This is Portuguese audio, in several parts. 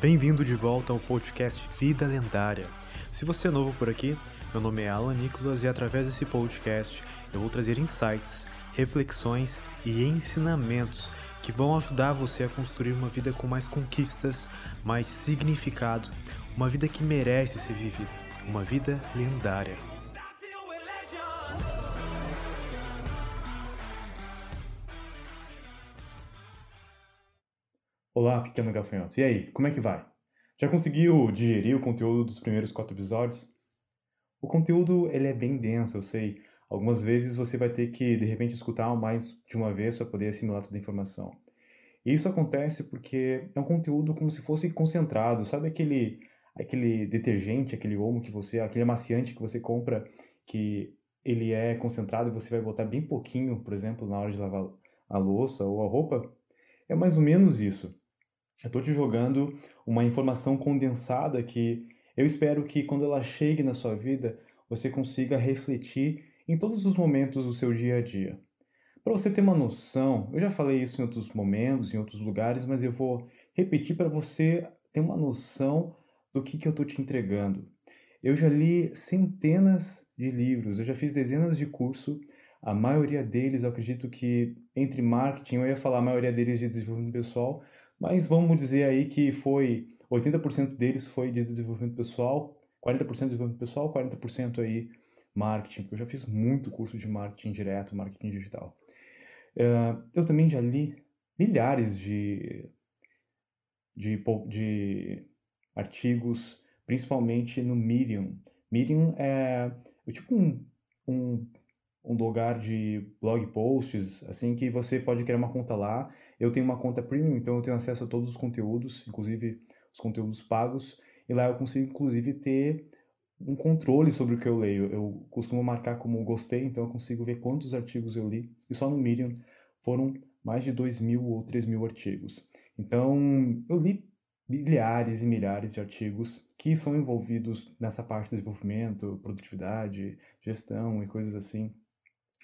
Bem-vindo de volta ao podcast Vida Lendária. Se você é novo por aqui, meu nome é Alan Nicolas e através desse podcast eu vou trazer insights, reflexões e ensinamentos que vão ajudar você a construir uma vida com mais conquistas, mais significado, uma vida que merece ser vivida, uma vida lendária. Olá, pequeno gafanhoto. E aí, como é que vai? Já conseguiu digerir o conteúdo dos primeiros quatro episódios? O conteúdo ele é bem denso, eu sei. Algumas vezes você vai ter que, de repente, escutar mais de uma vez para poder assimilar toda a informação. E isso acontece porque é um conteúdo como se fosse concentrado. Sabe aquele, aquele detergente, aquele omo que você, aquele amaciante que você compra que ele é concentrado e você vai botar bem pouquinho, por exemplo, na hora de lavar a louça ou a roupa? É mais ou menos isso. Eu estou te jogando uma informação condensada que eu espero que quando ela chegue na sua vida, você consiga refletir em todos os momentos do seu dia a dia. Para você ter uma noção, eu já falei isso em outros momentos, em outros lugares, mas eu vou repetir para você ter uma noção do que, que eu estou te entregando. Eu já li centenas de livros, eu já fiz dezenas de cursos, a maioria deles, eu acredito que entre marketing, eu ia falar a maioria deles de desenvolvimento pessoal, mas vamos dizer aí que foi 80% deles foi de desenvolvimento pessoal, 40% de desenvolvimento pessoal, 40% aí marketing, porque eu já fiz muito curso de marketing direto, marketing digital. Uh, eu também já li milhares de, de, de artigos, principalmente no Medium. Medium é, é tipo um, um, um lugar de blog posts, assim, que você pode criar uma conta lá. Eu tenho uma conta premium, então eu tenho acesso a todos os conteúdos, inclusive os conteúdos pagos, e lá eu consigo, inclusive, ter um controle sobre o que eu leio. Eu costumo marcar como gostei, então eu consigo ver quantos artigos eu li. E só no Medium foram mais de 2 mil ou 3 mil artigos. Então eu li milhares e milhares de artigos que são envolvidos nessa parte de desenvolvimento, produtividade, gestão e coisas assim.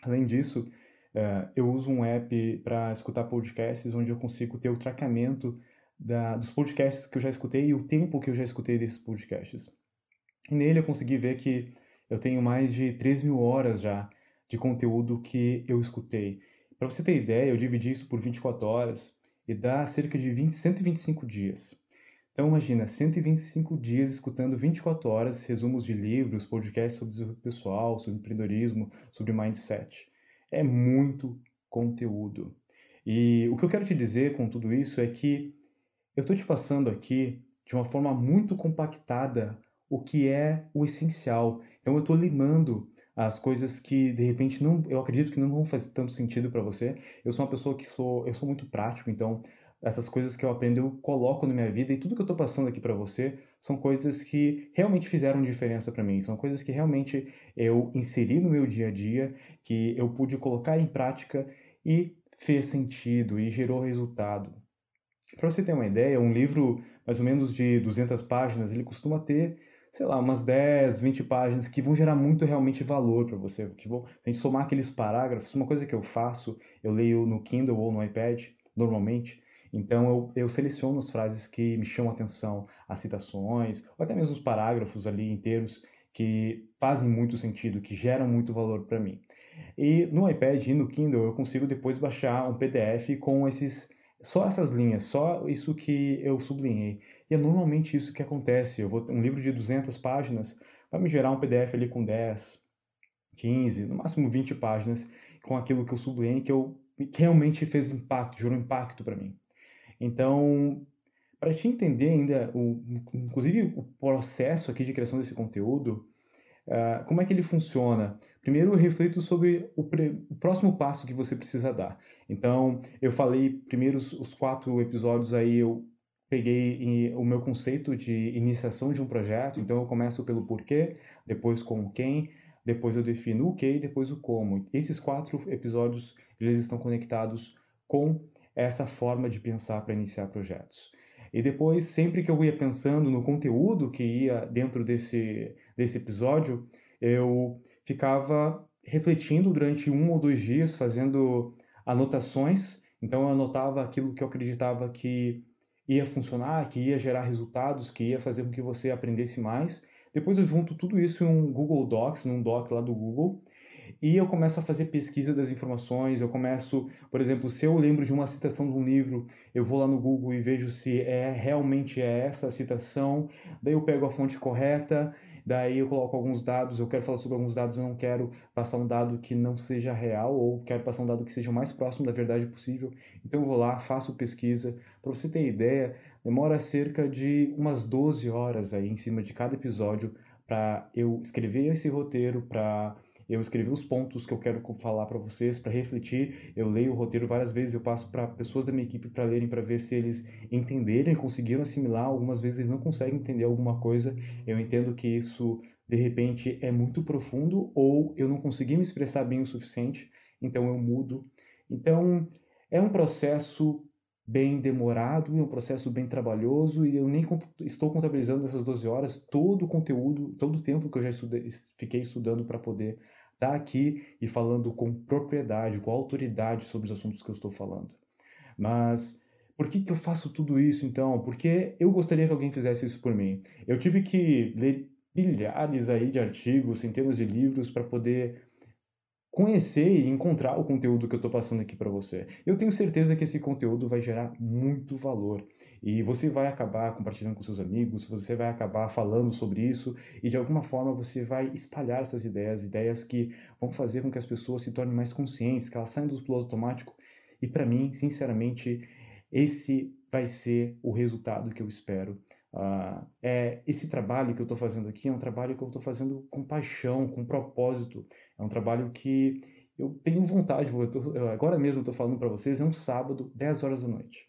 Além disso, eh, eu uso um app para escutar podcasts onde eu consigo ter o tratamento da, dos podcasts que eu já escutei e o tempo que eu já escutei desses podcasts. E nele eu consegui ver que eu tenho mais de 3 mil horas já de conteúdo que eu escutei. Para você ter ideia, eu dividi isso por 24 horas e dá cerca de 20, 125 dias. Então imagina, 125 dias escutando 24 horas resumos de livros, podcasts sobre desenvolvimento pessoal, sobre empreendedorismo, sobre mindset. É muito conteúdo. E o que eu quero te dizer com tudo isso é que eu estou te passando aqui de uma forma muito compactada o que é o essencial. Então eu estou limando as coisas que de repente não, eu acredito que não vão fazer tanto sentido para você. Eu sou uma pessoa que sou, eu sou muito prático, então essas coisas que eu aprendo eu coloco na minha vida e tudo que eu estou passando aqui para você são coisas que realmente fizeram diferença para mim, são coisas que realmente eu inseri no meu dia a dia, que eu pude colocar em prática e fez sentido e gerou resultado. Para você ter uma ideia, um livro mais ou menos de 200 páginas, ele costuma ter sei lá, umas 10, 20 páginas que vão gerar muito realmente valor para você. Que vão, a gente somar aqueles parágrafos, uma coisa que eu faço, eu leio no Kindle ou no iPad, normalmente. Então eu, eu seleciono as frases que me chamam a atenção, as citações, ou até mesmo os parágrafos ali inteiros que fazem muito sentido, que geram muito valor para mim. E no iPad e no Kindle eu consigo depois baixar um PDF com esses só essas linhas, só isso que eu sublinhei. E é normalmente isso que acontece. Eu vou um livro de 200 páginas vai me gerar um PDF ali com 10, 15, no máximo 20 páginas com aquilo que eu sublinhei que eu que realmente fez impacto, gerou impacto para mim. Então, para te entender ainda, o, inclusive o processo aqui de criação desse conteúdo, uh, como é que ele funciona? Primeiro, eu reflito sobre o, pre, o, próximo passo que você precisa dar. Então, eu falei primeiro os, os quatro episódios aí, eu peguei o meu conceito de iniciação de um projeto, então eu começo pelo porquê, depois com quem, depois eu defino o que e depois o como. Esses quatro episódios, eles estão conectados com essa forma de pensar para iniciar projetos. E depois, sempre que eu ia pensando no conteúdo que ia dentro desse, desse episódio, eu ficava refletindo durante um ou dois dias, fazendo anotações. Então, eu anotava aquilo que eu acreditava que ia funcionar, que ia gerar resultados, que ia fazer com que você aprendesse mais. Depois eu junto tudo isso em um Google Docs, num doc lá do Google, e eu começo a fazer pesquisa das informações. Eu começo, por exemplo, se eu lembro de uma citação de um livro, eu vou lá no Google e vejo se é realmente é essa a citação. Daí eu pego a fonte correta daí eu coloco alguns dados, eu quero falar sobre alguns dados, eu não quero passar um dado que não seja real, ou quero passar um dado que seja o mais próximo da verdade possível. Então eu vou lá, faço pesquisa. Para você ter ideia, demora cerca de umas 12 horas aí em cima de cada episódio para eu escrever esse roteiro, para eu escrevi os pontos que eu quero falar para vocês, para refletir. Eu leio o roteiro várias vezes, eu passo para pessoas da minha equipe para lerem, para ver se eles entenderem, conseguiram assimilar. Algumas vezes eles não conseguem entender alguma coisa. Eu entendo que isso, de repente, é muito profundo ou eu não consegui me expressar bem o suficiente, então eu mudo. Então, é um processo bem demorado, é um processo bem trabalhoso e eu nem estou contabilizando nessas 12 horas todo o conteúdo, todo o tempo que eu já estudei, fiquei estudando para poder aqui e falando com propriedade, com autoridade sobre os assuntos que eu estou falando. Mas por que, que eu faço tudo isso então? Porque eu gostaria que alguém fizesse isso por mim. Eu tive que ler bilhares aí de artigos, centenas de livros para poder conhecer e encontrar o conteúdo que eu estou passando aqui para você. Eu tenho certeza que esse conteúdo vai gerar muito valor e você vai acabar compartilhando com seus amigos, você vai acabar falando sobre isso e de alguma forma você vai espalhar essas ideias, ideias que vão fazer com que as pessoas se tornem mais conscientes, que elas saiam do piloto automático. E para mim, sinceramente, esse vai ser o resultado que eu espero Uh, é, esse trabalho que eu estou fazendo aqui é um trabalho que eu estou fazendo com paixão, com propósito. É um trabalho que eu tenho vontade. Eu tô, agora mesmo estou falando para vocês, é um sábado, 10 horas da noite,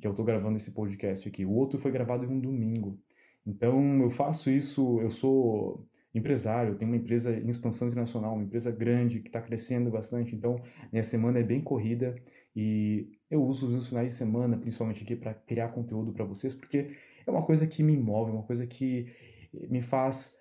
que eu estou gravando esse podcast aqui. O outro foi gravado em um domingo. Então eu faço isso, eu sou empresário, tenho uma empresa em expansão internacional, uma empresa grande que está crescendo bastante. Então minha semana é bem corrida e eu uso os finais de semana, principalmente aqui, para criar conteúdo para vocês, porque é uma coisa que me move, é uma coisa que me faz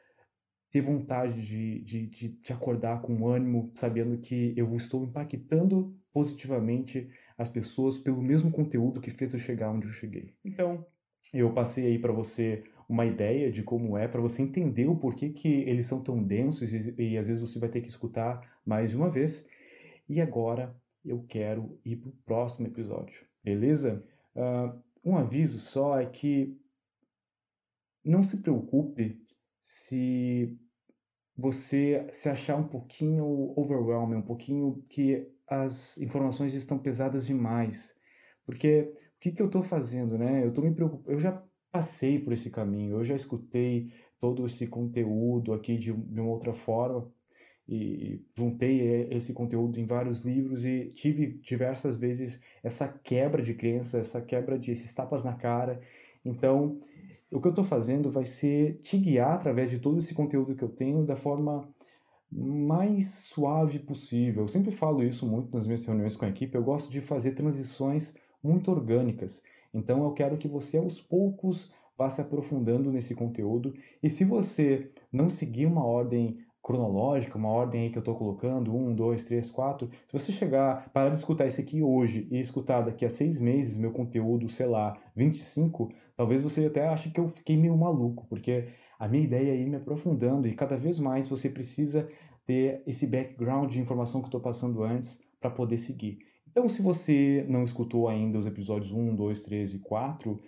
ter vontade de, de, de, de acordar com ânimo, sabendo que eu estou impactando positivamente as pessoas pelo mesmo conteúdo que fez eu chegar onde eu cheguei. Então, eu passei aí para você uma ideia de como é, para você entender o porquê que eles são tão densos e, e, às vezes você vai ter que escutar mais de uma vez. E agora eu quero ir para o próximo episódio, beleza? Uh, um aviso só é que não se preocupe se você se achar um pouquinho overwhelming, um pouquinho que as informações estão pesadas demais. Porque o que, que eu estou fazendo, né? Eu tô me preocupando, eu já passei por esse caminho, eu já escutei todo esse conteúdo aqui de, de uma outra forma e juntei esse conteúdo em vários livros e tive diversas vezes essa quebra de crença, essa quebra de esses tapas na cara. Então, o que eu estou fazendo vai ser te guiar através de todo esse conteúdo que eu tenho da forma mais suave possível. Eu sempre falo isso muito nas minhas reuniões com a equipe. Eu gosto de fazer transições muito orgânicas. Então eu quero que você aos poucos vá se aprofundando nesse conteúdo. E se você não seguir uma ordem cronológica, uma ordem aí que eu estou colocando, um, dois, três, quatro. Se você chegar, parar de escutar esse aqui hoje e escutar daqui a seis meses meu conteúdo, sei lá, 25, talvez você até ache que eu fiquei meio maluco, porque a minha ideia é ir me aprofundando e cada vez mais você precisa ter esse background de informação que eu estou passando antes para poder seguir. Então, se você não escutou ainda os episódios 1, 2, 3 e 4,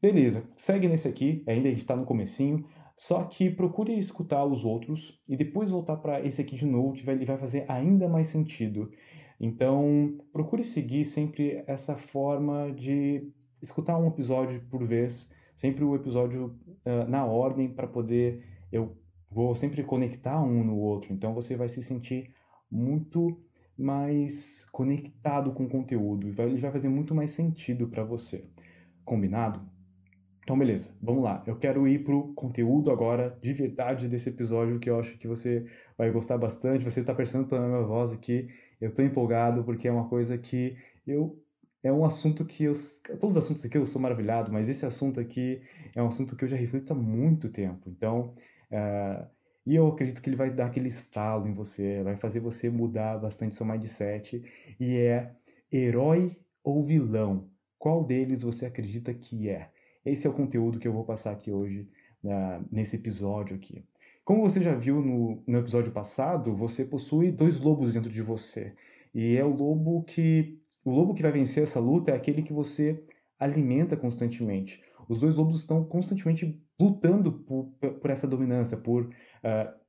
beleza, segue nesse aqui, ainda a gente está no comecinho. Só que procure escutar os outros e depois voltar para esse aqui de novo, que vai, ele vai fazer ainda mais sentido. Então, procure seguir sempre essa forma de escutar um episódio por vez, sempre o episódio uh, na ordem para poder eu vou sempre conectar um no outro. Então você vai se sentir muito mais conectado com o conteúdo e vai, ele vai fazer muito mais sentido para você. Combinado? Então, beleza, vamos lá. Eu quero ir pro conteúdo agora, de verdade, desse episódio, que eu acho que você vai gostar bastante. Você está percebendo pela minha voz aqui, eu estou empolgado, porque é uma coisa que eu. É um assunto que eu. Todos os assuntos aqui eu sou maravilhado, mas esse assunto aqui é um assunto que eu já reflito há muito tempo. Então. Uh, e eu acredito que ele vai dar aquele estalo em você, vai fazer você mudar bastante seu mindset. E é herói ou vilão? Qual deles você acredita que é? Esse é o conteúdo que eu vou passar aqui hoje, uh, nesse episódio aqui. Como você já viu no, no episódio passado, você possui dois lobos dentro de você. E é o lobo que. O lobo que vai vencer essa luta é aquele que você alimenta constantemente. Os dois lobos estão constantemente lutando por, por essa dominância, por uh,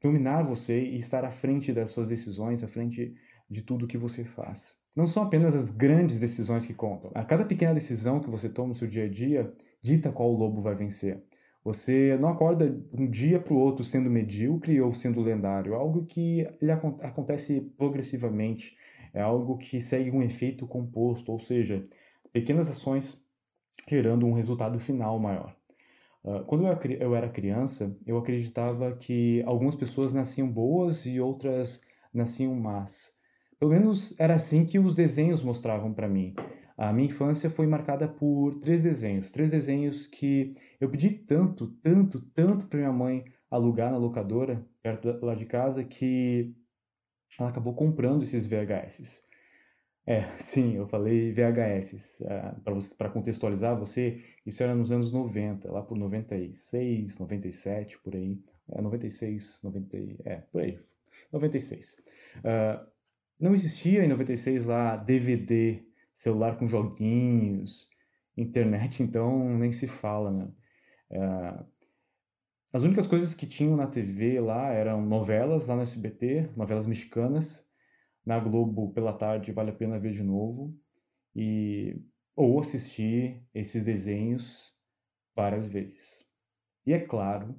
dominar você e estar à frente das suas decisões, à frente de tudo que você faz. Não são apenas as grandes decisões que contam. A cada pequena decisão que você toma no seu dia a dia dita qual lobo vai vencer. Você não acorda um dia para o outro sendo medíocre ou sendo lendário. Algo que ele acontece progressivamente. É algo que segue um efeito composto, ou seja, pequenas ações gerando um resultado final maior. Uh, quando eu era criança, eu acreditava que algumas pessoas nasciam boas e outras nasciam más. Pelo menos era assim que os desenhos mostravam para mim. A minha infância foi marcada por três desenhos, três desenhos que eu pedi tanto, tanto, tanto para minha mãe alugar na locadora perto lá de casa que ela acabou comprando esses VHS. É, sim, eu falei VHS. Uh, para contextualizar você, isso era nos anos 90, lá por 96, 97, por aí. É, 96, 90, é, por aí. 96. Uh, não existia em 96 lá DVD celular com joguinhos, internet, então nem se fala, né? É, as únicas coisas que tinham na TV lá eram novelas lá no SBT, novelas mexicanas. Na Globo, pela tarde, vale a pena ver de novo. E, ou assistir esses desenhos várias vezes. E é claro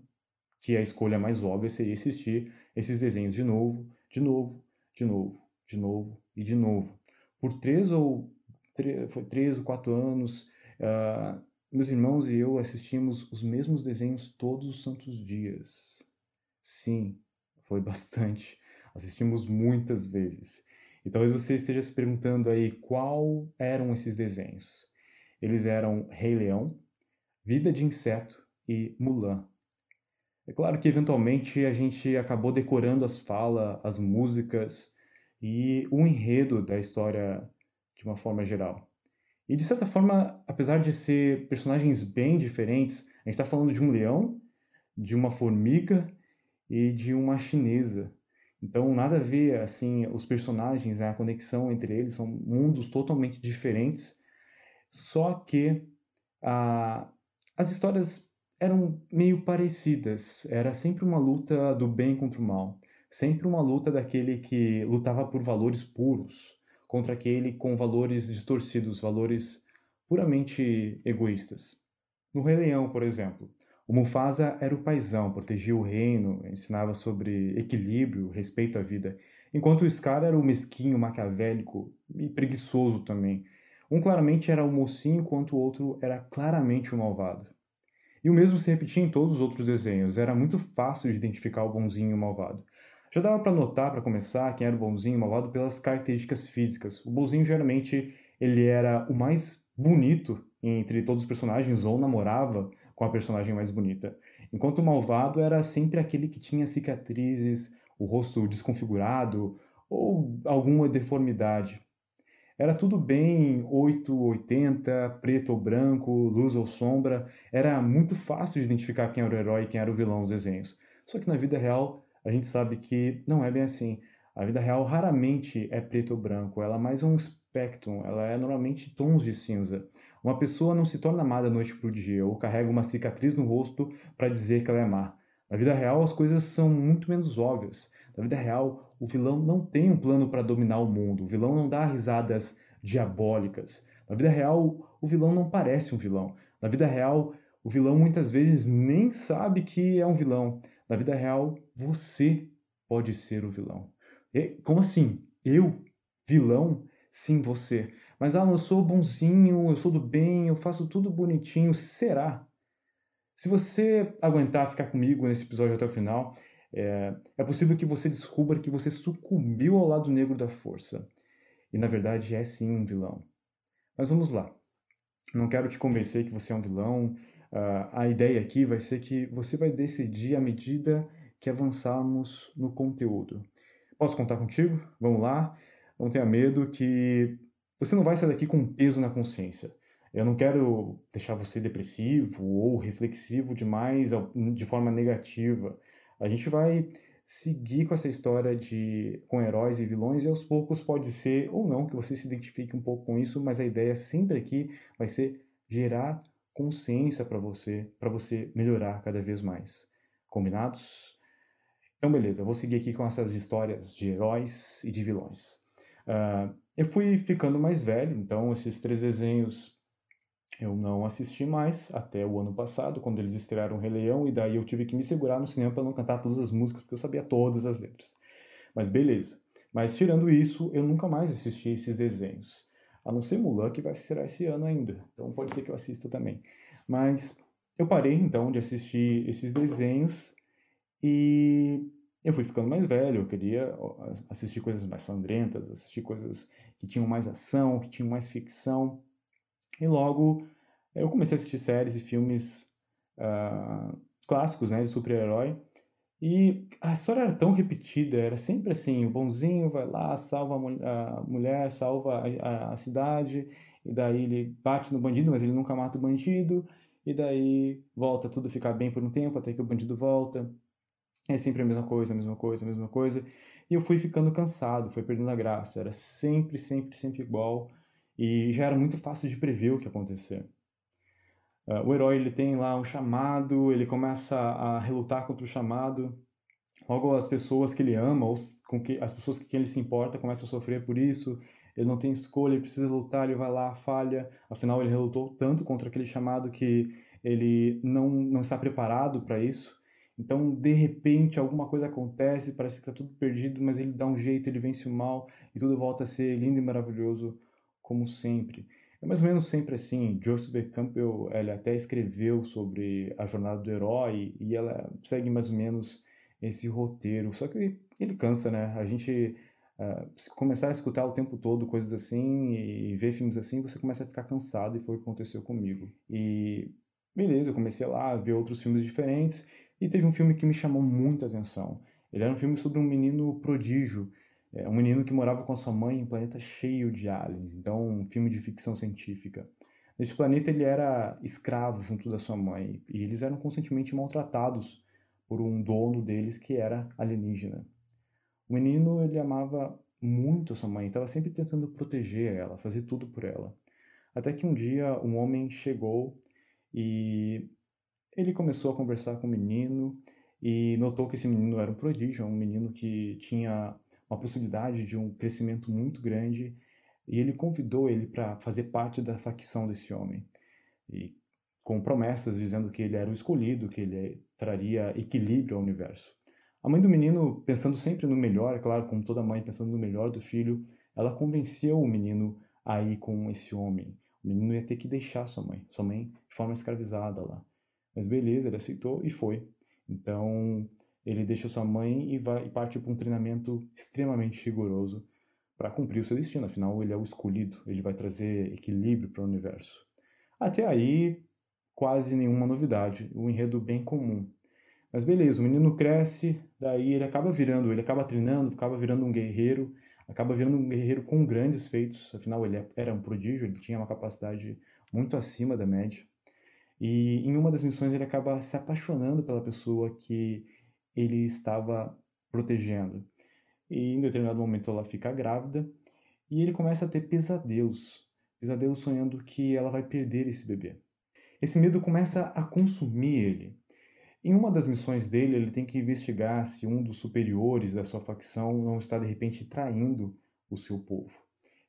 que a escolha mais óbvia seria assistir esses desenhos de novo, de novo, de novo, de novo e de novo. Por três ou foi três ou quatro anos, uh, meus irmãos e eu assistimos os mesmos desenhos todos os santos dias. Sim, foi bastante. Assistimos muitas vezes. E talvez você esteja se perguntando aí qual eram esses desenhos. Eles eram Rei Leão, Vida de Inseto e Mulan. É claro que eventualmente a gente acabou decorando as falas, as músicas e o enredo da história de uma forma geral. E de certa forma, apesar de ser personagens bem diferentes, a gente está falando de um leão, de uma formiga e de uma chinesa. Então, nada a ver, assim, os personagens, né, a conexão entre eles são mundos totalmente diferentes, só que a, as histórias eram meio parecidas. Era sempre uma luta do bem contra o mal, sempre uma luta daquele que lutava por valores puros, contra aquele com valores distorcidos, valores puramente egoístas. No Rei Leão, por exemplo, o Mufasa era o paizão, protegia o reino, ensinava sobre equilíbrio, respeito à vida, enquanto o Scar era o mesquinho, maquiavélico e preguiçoso também. Um claramente era o mocinho, enquanto o outro era claramente o malvado. E o mesmo se repetia em todos os outros desenhos, era muito fácil de identificar o bonzinho e o malvado. Já dava para notar, para começar, quem era o bonzinho e o malvado pelas características físicas. O bonzinho geralmente ele era o mais bonito entre todos os personagens ou namorava com a personagem mais bonita. Enquanto o malvado era sempre aquele que tinha cicatrizes, o rosto desconfigurado ou alguma deformidade. Era tudo bem 880, preto ou branco, luz ou sombra. Era muito fácil de identificar quem era o herói e quem era o vilão nos desenhos. Só que na vida real a gente sabe que não é bem assim. A vida real raramente é preto ou branco, ela é mais um espectro, ela é normalmente tons de cinza. Uma pessoa não se torna má da noite para o dia ou carrega uma cicatriz no rosto para dizer que ela é má. Na vida real, as coisas são muito menos óbvias. Na vida real, o vilão não tem um plano para dominar o mundo. O vilão não dá risadas diabólicas. Na vida real, o vilão não parece um vilão. Na vida real, o vilão muitas vezes nem sabe que é um vilão. Na vida real, você pode ser o vilão. E, como assim? Eu? Vilão? Sim, você. Mas, ah, eu sou bonzinho, eu sou do bem, eu faço tudo bonitinho. Será? Se você aguentar ficar comigo nesse episódio até o final, é, é possível que você descubra que você sucumbiu ao lado negro da força. E na verdade é sim um vilão. Mas vamos lá. Não quero te convencer que você é um vilão, Uh, a ideia aqui vai ser que você vai decidir à medida que avançarmos no conteúdo. Posso contar contigo? Vamos lá? Não tenha medo que você não vai sair daqui com um peso na consciência. Eu não quero deixar você depressivo ou reflexivo demais de forma negativa. A gente vai seguir com essa história de com heróis e vilões e aos poucos pode ser ou não que você se identifique um pouco com isso, mas a ideia sempre aqui vai ser gerar consciência para você, para você melhorar cada vez mais. Combinados? Então, beleza, vou seguir aqui com essas histórias de heróis e de vilões. Uh, eu fui ficando mais velho, então esses três desenhos eu não assisti mais até o ano passado, quando eles estrearam o Rei Leão, e daí eu tive que me segurar no cinema para não cantar todas as músicas, porque eu sabia todas as letras. Mas beleza. Mas tirando isso, eu nunca mais assisti esses desenhos. A não ser Mulan, que vai ser esse ano ainda. Então pode ser que eu assista também. Mas eu parei então de assistir esses desenhos e eu fui ficando mais velho. Eu queria assistir coisas mais sangrentas, assistir coisas que tinham mais ação, que tinham mais ficção. E logo eu comecei a assistir séries e filmes uh, clássicos né, de super-herói. E a história era tão repetida, era sempre assim: o bonzinho vai lá, salva a, mulher, salva a, a, cidade, e daí ele bate no bandido, mas ele nunca mata o bandido, e daí volta tudo ficar bem por um tempo, até que o bandido volta. É sempre a mesma coisa, a mesma coisa, a mesma coisa. E eu fui ficando cansado, fui perdendo a graça. Era sempre, sempre, sempre igual e já era muito fácil de prever o que ia acontecer. Uh, o herói ele tem lá um chamado, ele começa a relutar contra o chamado. Logo as pessoas que ele ama, ou com que as pessoas com quem ele se importa, começam a sofrer por isso. Ele não tem escolha, ele precisa lutar, ele vai lá, falha. Afinal, ele relutou tanto contra aquele chamado que ele não, não está preparado para isso. Então, de repente, alguma coisa acontece, parece que está tudo perdido, mas ele dá um jeito, ele vence o mal e tudo volta a ser lindo e maravilhoso como sempre. É mais ou menos sempre assim. Joseph. Campbell ele até escreveu sobre a jornada do herói e ela segue mais ou menos esse roteiro. Só que ele cansa, né? A gente uh, começar a escutar o tempo todo coisas assim e ver filmes assim, você começa a ficar cansado e foi o que aconteceu comigo. E beleza, eu comecei lá a ver outros filmes diferentes e teve um filme que me chamou muita atenção. Ele era um filme sobre um menino prodígio é um menino que morava com a sua mãe em um planeta cheio de aliens, então um filme de ficção científica. Nesse planeta ele era escravo junto da sua mãe e eles eram constantemente maltratados por um dono deles que era alienígena. O menino ele amava muito a sua mãe, estava sempre tentando proteger ela, fazer tudo por ela. Até que um dia um homem chegou e ele começou a conversar com o menino e notou que esse menino era um prodígio, um menino que tinha uma possibilidade de um crescimento muito grande e ele convidou ele para fazer parte da facção desse homem e com promessas dizendo que ele era o escolhido, que ele traria equilíbrio ao universo. A mãe do menino, pensando sempre no melhor, é claro, como toda mãe pensando no melhor do filho, ela convenceu o menino a ir com esse homem. O menino ia ter que deixar sua mãe, sua mãe de forma escravizada lá. Mas beleza, ele aceitou e foi. Então, ele deixa sua mãe e, vai, e parte para um treinamento extremamente rigoroso para cumprir o seu destino. Afinal, ele é o escolhido, ele vai trazer equilíbrio para o universo. Até aí, quase nenhuma novidade, um enredo bem comum. Mas beleza, o menino cresce, daí ele acaba virando, ele acaba treinando, acaba virando um guerreiro, acaba virando um guerreiro com grandes feitos, afinal ele era um prodígio, ele tinha uma capacidade muito acima da média. E em uma das missões ele acaba se apaixonando pela pessoa que ele estava protegendo. E em determinado momento ela fica grávida e ele começa a ter pesadelos, pesadelos sonhando que ela vai perder esse bebê. Esse medo começa a consumir ele. Em uma das missões dele, ele tem que investigar se um dos superiores da sua facção não está de repente traindo o seu povo.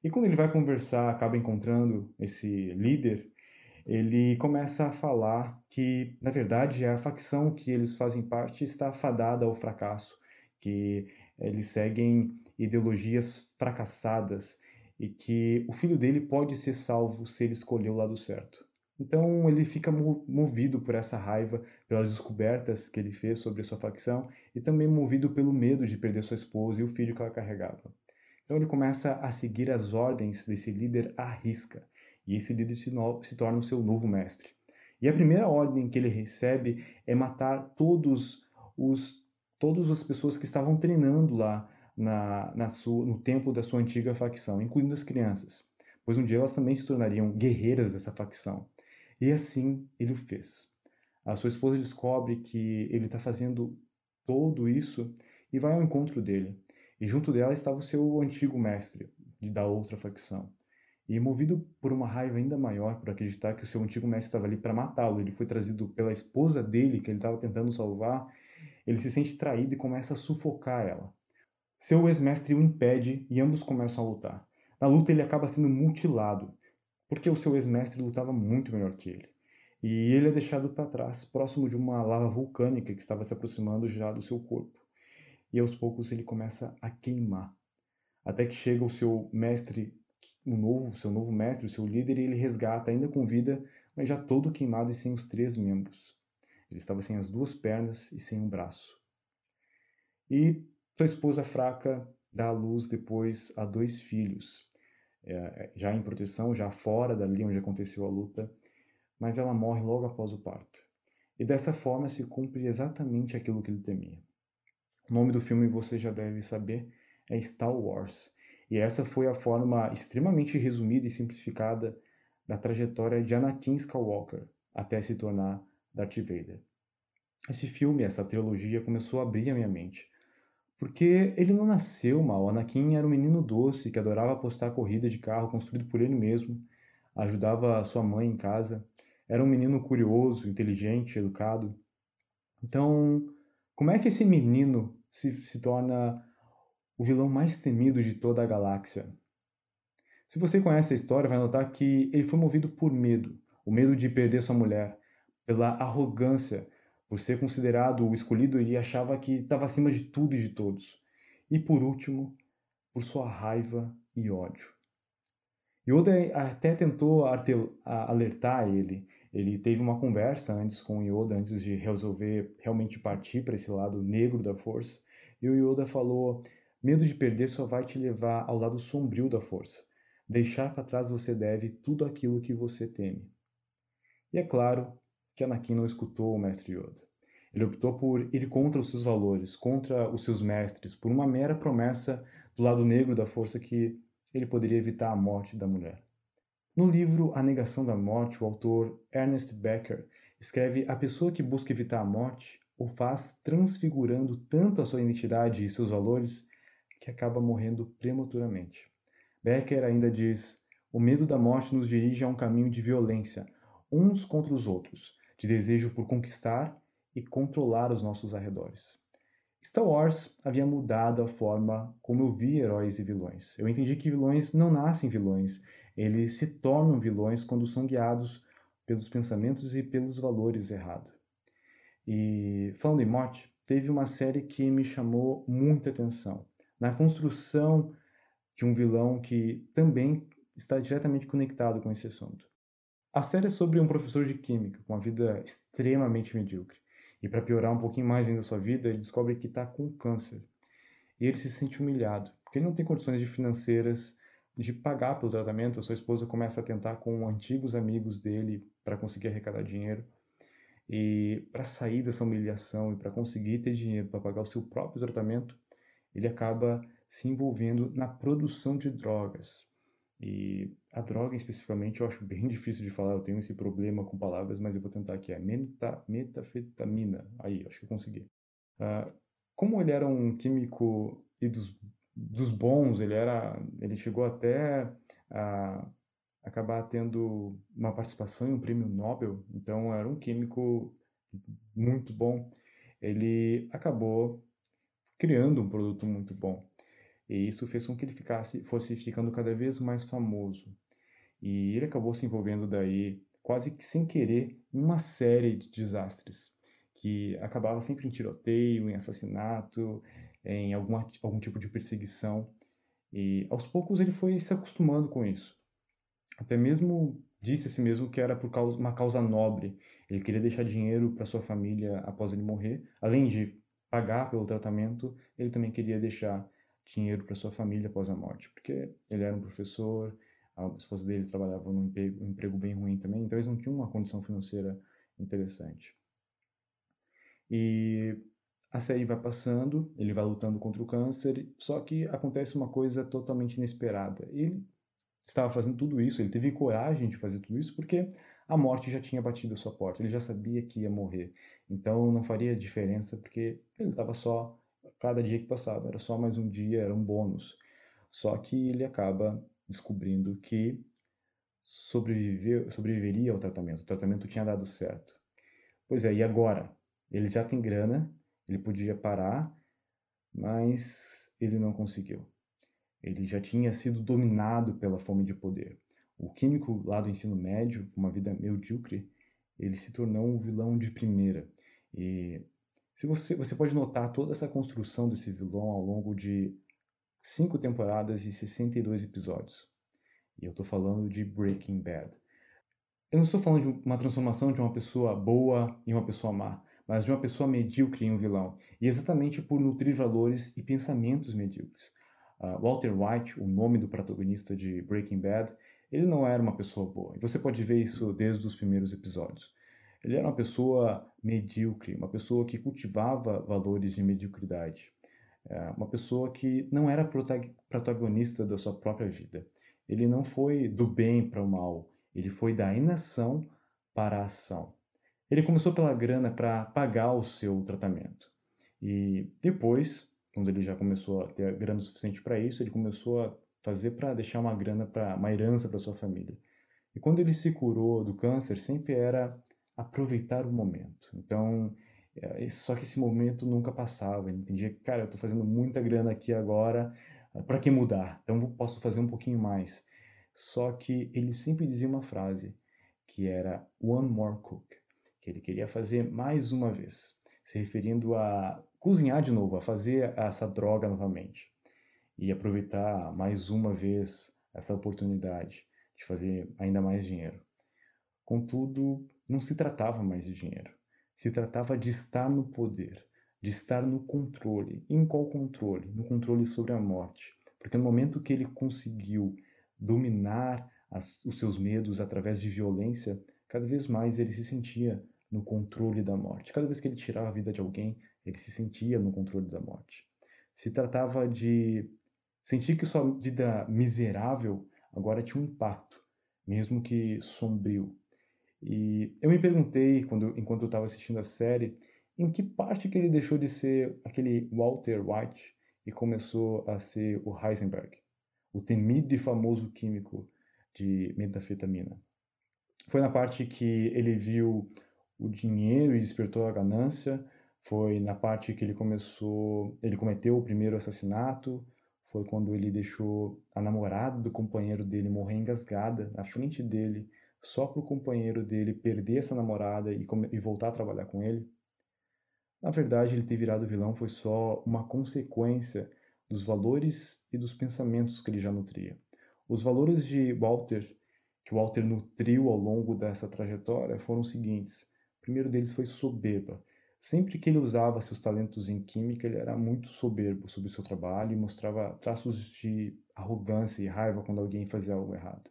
E quando ele vai conversar, acaba encontrando esse líder ele começa a falar que, na verdade, a facção que eles fazem parte está fadada ao fracasso, que eles seguem ideologias fracassadas e que o filho dele pode ser salvo se ele escolher o lado certo. Então ele fica movido por essa raiva, pelas descobertas que ele fez sobre a sua facção e também movido pelo medo de perder sua esposa e o filho que ela carregava. Então ele começa a seguir as ordens desse líder à risca e esse líder se, no, se torna o seu novo mestre. E a primeira ordem que ele recebe é matar todos os todas as pessoas que estavam treinando lá na, na sua, no templo da sua antiga facção, incluindo as crianças. pois um dia elas também se tornariam guerreiras dessa facção. E assim ele o fez. A sua esposa descobre que ele está fazendo todo isso e vai ao encontro dele. E junto dela estava o seu antigo mestre da outra facção. E movido por uma raiva ainda maior por acreditar que o seu antigo mestre estava ali para matá-lo, ele foi trazido pela esposa dele que ele estava tentando salvar, ele se sente traído e começa a sufocar ela. Seu ex-mestre o impede e ambos começam a lutar. Na luta ele acaba sendo mutilado, porque o seu ex-mestre lutava muito melhor que ele. E ele é deixado para trás, próximo de uma lava vulcânica que estava se aproximando já do seu corpo. E aos poucos ele começa a queimar, até que chega o seu mestre, o novo, seu novo mestre, o seu líder, ele resgata ainda com vida, mas já todo queimado e sem os três membros. Ele estava sem as duas pernas e sem um braço. E sua esposa fraca dá à luz depois a dois filhos, é, já em proteção, já fora dali onde aconteceu a luta, mas ela morre logo após o parto. E dessa forma se cumpre exatamente aquilo que ele temia. O nome do filme você já deve saber é Star Wars, e essa foi a forma extremamente resumida e simplificada da trajetória de Anakin Skywalker até se tornar Darth Vader. Esse filme, essa trilogia, começou a abrir a minha mente porque ele não nasceu mal. Anakin era um menino doce que adorava apostar corrida de carro construído por ele mesmo, ajudava sua mãe em casa. Era um menino curioso, inteligente, educado. Então, como é que esse menino se, se torna o vilão mais temido de toda a galáxia? Se você conhece a história, vai notar que ele foi movido por medo o medo de perder sua mulher, pela arrogância por ser considerado o escolhido, ele achava que estava acima de tudo e de todos. E por último, por sua raiva e ódio. Yoda até tentou alertar ele. Ele teve uma conversa antes com Yoda, antes de resolver realmente partir para esse lado negro da força. E o Yoda falou: Medo de perder só vai te levar ao lado sombrio da força. Deixar para trás você deve tudo aquilo que você teme. E é claro que Anakin não escutou o mestre Yoda. Ele optou por ir contra os seus valores, contra os seus mestres, por uma mera promessa do lado negro da força que ele poderia evitar a morte da mulher. No livro A Negação da Morte, o autor Ernest Becker escreve: A pessoa que busca evitar a morte o faz transfigurando tanto a sua identidade e seus valores que acaba morrendo prematuramente. Becker ainda diz: O medo da morte nos dirige a um caminho de violência, uns contra os outros, de desejo por conquistar e controlar os nossos arredores. Star Wars havia mudado a forma como eu vi heróis e vilões. Eu entendi que vilões não nascem vilões, eles se tornam vilões quando são guiados pelos pensamentos e pelos valores errados. E falando em morte, teve uma série que me chamou muita atenção na construção de um vilão que também está diretamente conectado com esse assunto. A série é sobre um professor de química com uma vida extremamente medíocre. E para piorar um pouquinho mais ainda a sua vida, ele descobre que está com câncer. E ele se sente humilhado, porque ele não tem condições financeiras de pagar pelo tratamento. A sua esposa começa a tentar com antigos amigos dele para conseguir arrecadar dinheiro. E para sair dessa humilhação e para conseguir ter dinheiro para pagar o seu próprio tratamento, ele acaba se envolvendo na produção de drogas. E a droga especificamente eu acho bem difícil de falar, eu tenho esse problema com palavras, mas eu vou tentar aqui. É meta, metafetamina. Aí, acho que eu consegui. Uh, como ele era um químico e dos, dos bons, ele era, ele chegou até a acabar tendo uma participação em um prêmio Nobel, então era um químico muito bom. Ele acabou criando um produto muito bom. E isso fez com que ele ficasse, fosse ficando cada vez mais famoso. E ele acabou se envolvendo daí, quase que sem querer, em uma série de desastres, que acabava sempre em tiroteio, em assassinato, em algum, algum tipo de perseguição. E aos poucos ele foi se acostumando com isso. Até mesmo disse a si mesmo que era por causa, uma causa nobre. Ele queria deixar dinheiro para sua família após ele morrer. Além de pagar pelo tratamento, ele também queria deixar dinheiro para sua família após a morte, porque ele era um professor, a esposa dele trabalhava num emprego, um emprego bem ruim também, então eles não tinham uma condição financeira interessante. E a série vai passando, ele vai lutando contra o câncer, só que acontece uma coisa totalmente inesperada. Ele estava fazendo tudo isso, ele teve coragem de fazer tudo isso porque a morte já tinha batido a sua porta, ele já sabia que ia morrer. Então não faria diferença porque ele estava só, cada dia que passava era só mais um dia, era um bônus. Só que ele acaba descobrindo que sobreviver, sobreviveria ao tratamento, o tratamento tinha dado certo. Pois é, e agora? Ele já tem grana, ele podia parar, mas ele não conseguiu. Ele já tinha sido dominado pela fome de poder. O químico lá do ensino médio, com uma vida medíocre, ele se tornou um vilão de primeira. E se você, você pode notar toda essa construção desse vilão ao longo de cinco temporadas e 62 episódios. E eu estou falando de Breaking Bad. Eu não estou falando de uma transformação de uma pessoa boa em uma pessoa má, mas de uma pessoa medíocre em um vilão. E exatamente por nutrir valores e pensamentos medíocres. Uh, Walter White, o nome do protagonista de Breaking Bad, ele não era uma pessoa boa. E você pode ver isso desde os primeiros episódios. Ele era uma pessoa medíocre, uma pessoa que cultivava valores de mediocridade, é, uma pessoa que não era protagonista da sua própria vida. Ele não foi do bem para o mal, ele foi da inação para a ação. Ele começou pela grana para pagar o seu tratamento. E depois, quando ele já começou a ter grana suficiente para isso, ele começou a fazer para deixar uma grana para uma herança para sua família. E quando ele se curou do câncer, sempre era aproveitar o momento. Então, é, só que esse momento nunca passava. Ele entendia que, cara, eu estou fazendo muita grana aqui agora, para que mudar? Então, posso fazer um pouquinho mais. Só que ele sempre dizia uma frase que era one more cook, que ele queria fazer mais uma vez, se referindo a cozinhar de novo, a fazer essa droga novamente e aproveitar mais uma vez essa oportunidade de fazer ainda mais dinheiro. Contudo, não se tratava mais de dinheiro. Se tratava de estar no poder, de estar no controle. Em qual controle? No controle sobre a morte. Porque no momento que ele conseguiu dominar as, os seus medos através de violência, cada vez mais ele se sentia no controle da morte. Cada vez que ele tirava a vida de alguém, ele se sentia no controle da morte. Se tratava de sentir que sua vida miserável agora tinha um impacto, mesmo que sombrio. E eu me perguntei, quando, enquanto eu estava assistindo a série, em que parte que ele deixou de ser aquele Walter White e começou a ser o Heisenberg, o temido e famoso químico de metafetamina. Foi na parte que ele viu o dinheiro e despertou a ganância, foi na parte que ele começou, ele cometeu o primeiro assassinato, foi quando ele deixou a namorada do companheiro dele morrer engasgada na frente dele só para o companheiro dele perder essa namorada e, e voltar a trabalhar com ele? Na verdade, ele ter virado vilão foi só uma consequência dos valores e dos pensamentos que ele já nutria. Os valores de Walter, que Walter nutriu ao longo dessa trajetória, foram os seguintes. O primeiro deles foi soberba. Sempre que ele usava seus talentos em química, ele era muito soberbo sobre o seu trabalho e mostrava traços de arrogância e raiva quando alguém fazia algo errado.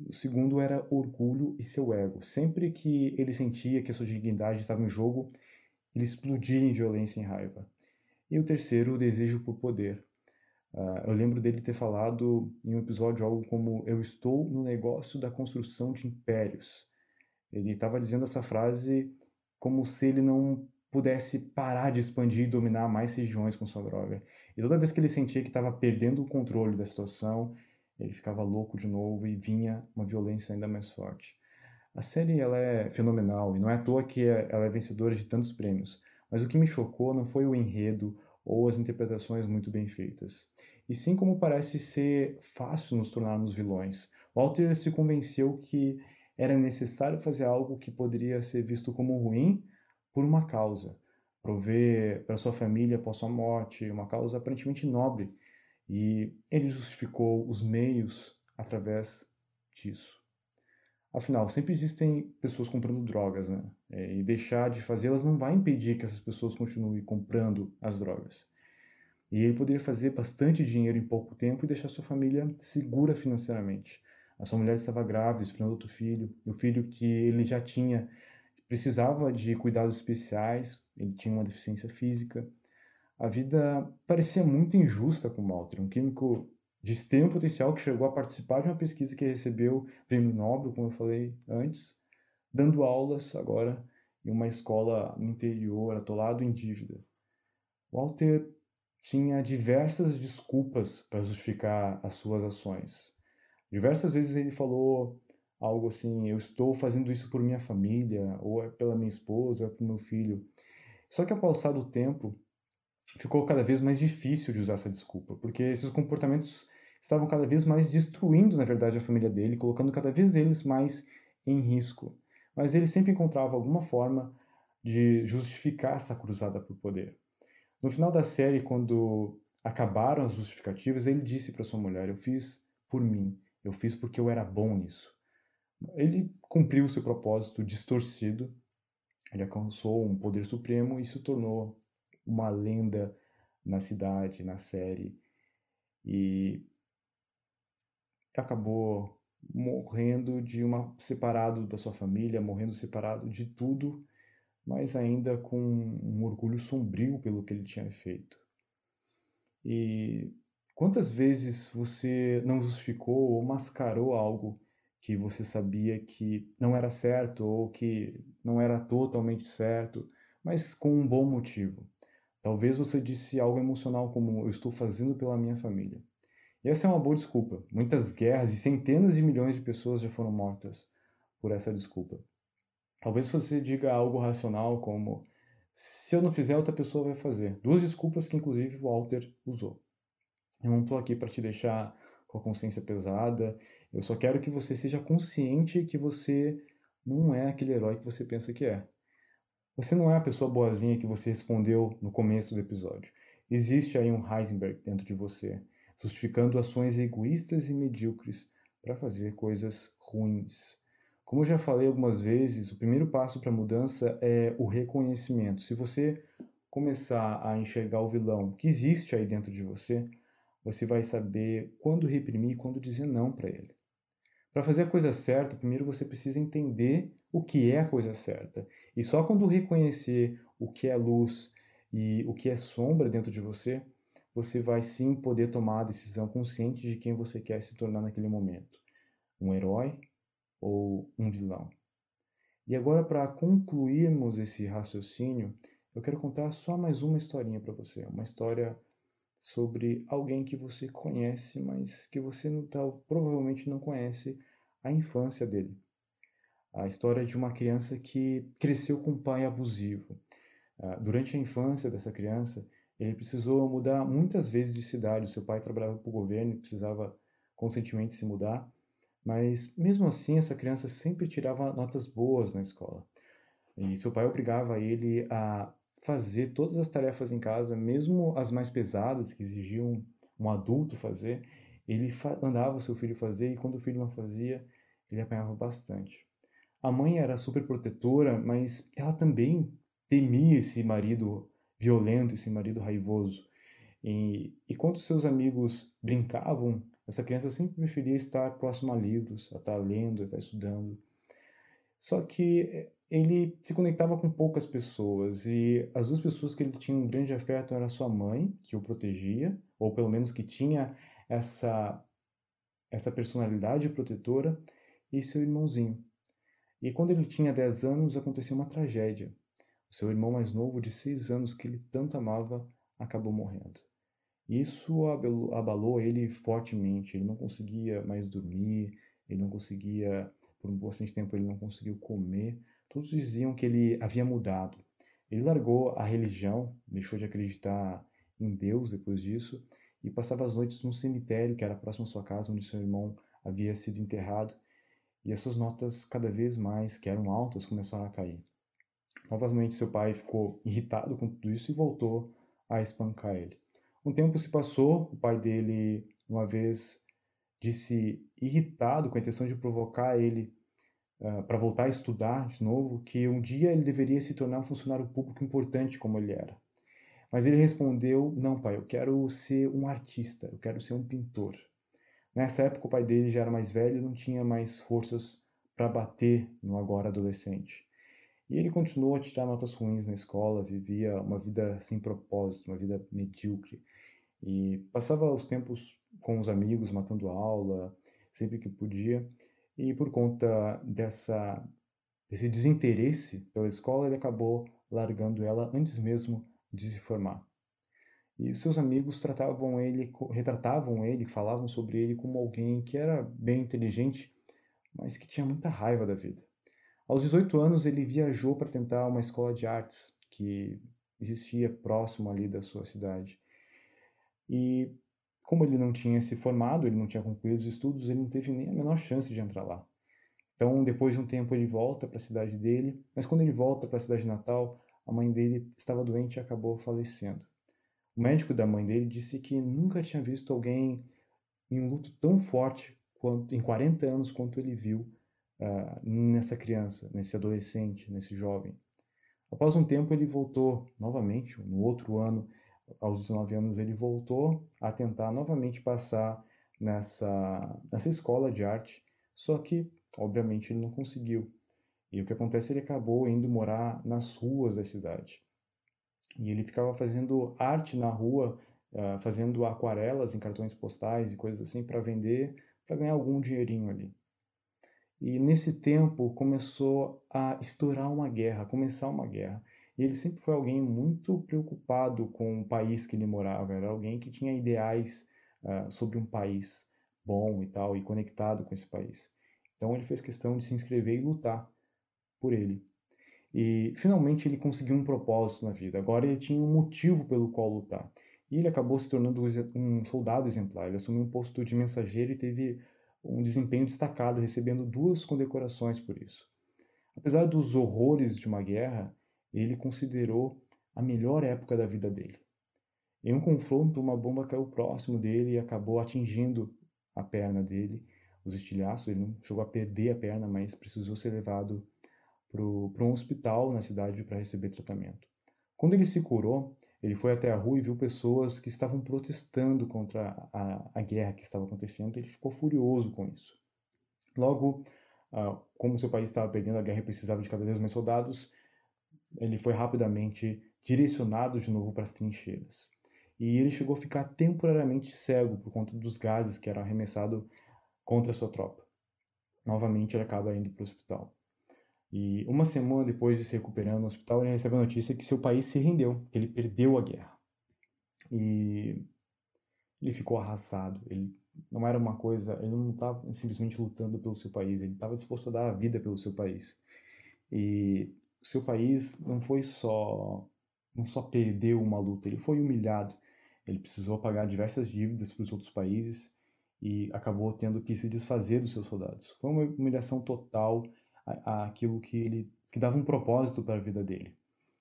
O segundo era orgulho e seu ego. Sempre que ele sentia que a sua dignidade estava em jogo, ele explodia em violência e raiva. E o terceiro, o desejo por poder. Uh, eu lembro dele ter falado em um episódio algo como: Eu estou no negócio da construção de impérios. Ele estava dizendo essa frase como se ele não pudesse parar de expandir e dominar mais regiões com sua droga. E toda vez que ele sentia que estava perdendo o controle da situação, ele ficava louco de novo e vinha uma violência ainda mais forte. A série ela é fenomenal e não é à toa que é, ela é vencedora de tantos prêmios, mas o que me chocou não foi o enredo ou as interpretações muito bem feitas, e sim como parece ser fácil nos tornarmos vilões. Walter se convenceu que era necessário fazer algo que poderia ser visto como ruim por uma causa, prover para sua família após sua morte, uma causa aparentemente nobre, e ele justificou os meios através disso. Afinal, sempre existem pessoas comprando drogas, né? É, e deixar de fazê-las não vai impedir que essas pessoas continuem comprando as drogas. E ele poderia fazer bastante dinheiro em pouco tempo e deixar sua família segura financeiramente. A sua mulher estava grávida, esperando outro filho. E o filho que ele já tinha precisava de cuidados especiais, ele tinha uma deficiência física. A vida parecia muito injusta com Walter, um químico de extremo potencial que chegou a participar de uma pesquisa que recebeu prêmio Nobel, como eu falei antes, dando aulas agora em uma escola no interior, atolado em dívida. Walter tinha diversas desculpas para justificar as suas ações. Diversas vezes ele falou algo assim: eu estou fazendo isso por minha família, ou é pela minha esposa, ou é pelo meu filho. Só que ao passar do tempo, ficou cada vez mais difícil de usar essa desculpa, porque esses comportamentos estavam cada vez mais destruindo, na verdade, a família dele, colocando cada vez eles mais em risco. Mas ele sempre encontrava alguma forma de justificar essa cruzada por poder. No final da série, quando acabaram as justificativas, ele disse para sua mulher: Eu fiz por mim, eu fiz porque eu era bom nisso. Ele cumpriu seu propósito distorcido, ele alcançou um poder supremo e se tornou uma lenda na cidade, na série. E acabou morrendo de uma separado da sua família, morrendo separado de tudo mas ainda com um orgulho sombrio pelo que ele tinha feito. E quantas vezes você não justificou ou mascarou algo que você sabia que não era certo ou que não era totalmente certo, mas com um bom motivo? Talvez você disse algo emocional como eu estou fazendo pela minha família. E essa é uma boa desculpa. Muitas guerras e centenas de milhões de pessoas já foram mortas por essa desculpa. Talvez você diga algo racional como se eu não fizer, outra pessoa vai fazer. Duas desculpas que inclusive Walter usou. Eu não estou aqui para te deixar com a consciência pesada. Eu só quero que você seja consciente que você não é aquele herói que você pensa que é. Você não é a pessoa boazinha que você respondeu no começo do episódio. Existe aí um Heisenberg dentro de você, justificando ações egoístas e medíocres para fazer coisas ruins. Como eu já falei algumas vezes, o primeiro passo para a mudança é o reconhecimento. Se você começar a enxergar o vilão que existe aí dentro de você, você vai saber quando reprimir e quando dizer não para ele. Para fazer a coisa certa, primeiro você precisa entender o que é a coisa certa. E só quando reconhecer o que é luz e o que é sombra dentro de você, você vai sim poder tomar a decisão consciente de quem você quer se tornar naquele momento. Um herói ou um vilão. E agora, para concluirmos esse raciocínio, eu quero contar só mais uma historinha para você. Uma história sobre alguém que você conhece, mas que você não, tal, provavelmente não conhece a infância dele. A história de uma criança que cresceu com um pai abusivo. Ah, durante a infância dessa criança, ele precisou mudar muitas vezes de cidade. Seu pai trabalhava para o governo e precisava constantemente se mudar. Mas mesmo assim, essa criança sempre tirava notas boas na escola. E seu pai obrigava ele a fazer todas as tarefas em casa, mesmo as mais pesadas que exigiam um adulto fazer, ele mandava o seu filho fazer e quando o filho não fazia, ele apanhava bastante. A mãe era super protetora, mas ela também temia esse marido violento, esse marido raivoso. E, e quando seus amigos brincavam essa criança sempre preferia estar próximo a livros, a estar lendo, a estar estudando. Só que eh, ele se conectava com poucas pessoas e as duas pessoas que ele tinha um grande afeto era sua mãe, que o protegia, ou pelo menos que tinha essa essa personalidade protetora, e seu irmãozinho. E quando ele tinha 10 anos, aconteceu uma tragédia. O seu irmão mais novo, de 6 anos, que ele tanto amava, acabou morrendo. Isso abalou ele fortemente. Ele não conseguia mais dormir, ele não conseguia, por um bastante tempo, ele não conseguiu comer. Todos diziam que ele havia mudado. Ele largou a religião, deixou de acreditar em Deus depois disso e passava as noites no cemitério que era próximo à sua casa, onde seu irmão havia sido enterrado. E as suas notas, cada vez mais, que eram altas, começaram a cair. Novamente, seu pai ficou irritado com tudo isso e voltou a espancar ele. Um tempo se passou, o pai dele, uma vez, disse, irritado, com a intenção de provocar ele uh, para voltar a estudar de novo, que um dia ele deveria se tornar um funcionário público importante como ele era. Mas ele respondeu: Não, pai, eu quero ser um artista, eu quero ser um pintor. Nessa época, o pai dele já era mais velho e não tinha mais forças para bater no agora adolescente. E ele continuou a tirar notas ruins na escola, vivia uma vida sem propósito, uma vida medíocre. E passava os tempos com os amigos, matando aula, sempre que podia. E por conta dessa, desse desinteresse pela escola, ele acabou largando ela antes mesmo de se formar. E seus amigos tratavam ele, retratavam ele, falavam sobre ele como alguém que era bem inteligente, mas que tinha muita raiva da vida. Aos 18 anos, ele viajou para tentar uma escola de artes que existia próximo ali da sua cidade. E como ele não tinha se formado, ele não tinha concluído os estudos, ele não teve nem a menor chance de entrar lá. Então, depois de um tempo, ele volta para a cidade dele, mas quando ele volta para a cidade natal, a mãe dele estava doente e acabou falecendo. O médico da mãe dele disse que nunca tinha visto alguém em um luto tão forte quanto, em 40 anos quanto ele viu uh, nessa criança, nesse adolescente, nesse jovem. Após um tempo, ele voltou novamente, no outro ano, aos 19 anos, ele voltou a tentar novamente passar nessa, nessa escola de arte, só que, obviamente, ele não conseguiu. E o que acontece, ele acabou indo morar nas ruas da cidade. E ele ficava fazendo arte na rua, uh, fazendo aquarelas em cartões postais e coisas assim para vender, para ganhar algum dinheirinho ali. E nesse tempo começou a estourar uma guerra, começar uma guerra. E ele sempre foi alguém muito preocupado com o país que ele morava, era alguém que tinha ideais uh, sobre um país bom e tal, e conectado com esse país. Então ele fez questão de se inscrever e lutar por ele. E finalmente ele conseguiu um propósito na vida. Agora ele tinha um motivo pelo qual lutar. E ele acabou se tornando um soldado exemplar. Ele assumiu um posto de mensageiro e teve um desempenho destacado, recebendo duas condecorações por isso. Apesar dos horrores de uma guerra, ele considerou a melhor época da vida dele. Em um confronto, uma bomba caiu próximo dele e acabou atingindo a perna dele, os estilhaços. Ele não chegou a perder a perna, mas precisou ser levado para um hospital na cidade para receber tratamento. Quando ele se curou, ele foi até a rua e viu pessoas que estavam protestando contra a, a guerra que estava acontecendo. Ele ficou furioso com isso. Logo, uh, como seu país estava perdendo a guerra e precisava de cada vez mais soldados, ele foi rapidamente direcionado de novo para as trincheiras. E ele chegou a ficar temporariamente cego por conta dos gases que eram arremessados contra sua tropa. Novamente, ele acaba indo para o hospital. E uma semana depois de se recuperando no hospital, ele recebe a notícia que seu país se rendeu, que ele perdeu a guerra. E ele ficou arrasado. Ele não era uma coisa, ele não estava simplesmente lutando pelo seu país, ele estava disposto a dar a vida pelo seu país. E seu país não foi só não só perdeu uma luta, ele foi humilhado. Ele precisou pagar diversas dívidas para os outros países e acabou tendo que se desfazer dos seus soldados. Foi uma humilhação total aquilo que ele que dava um propósito para a vida dele.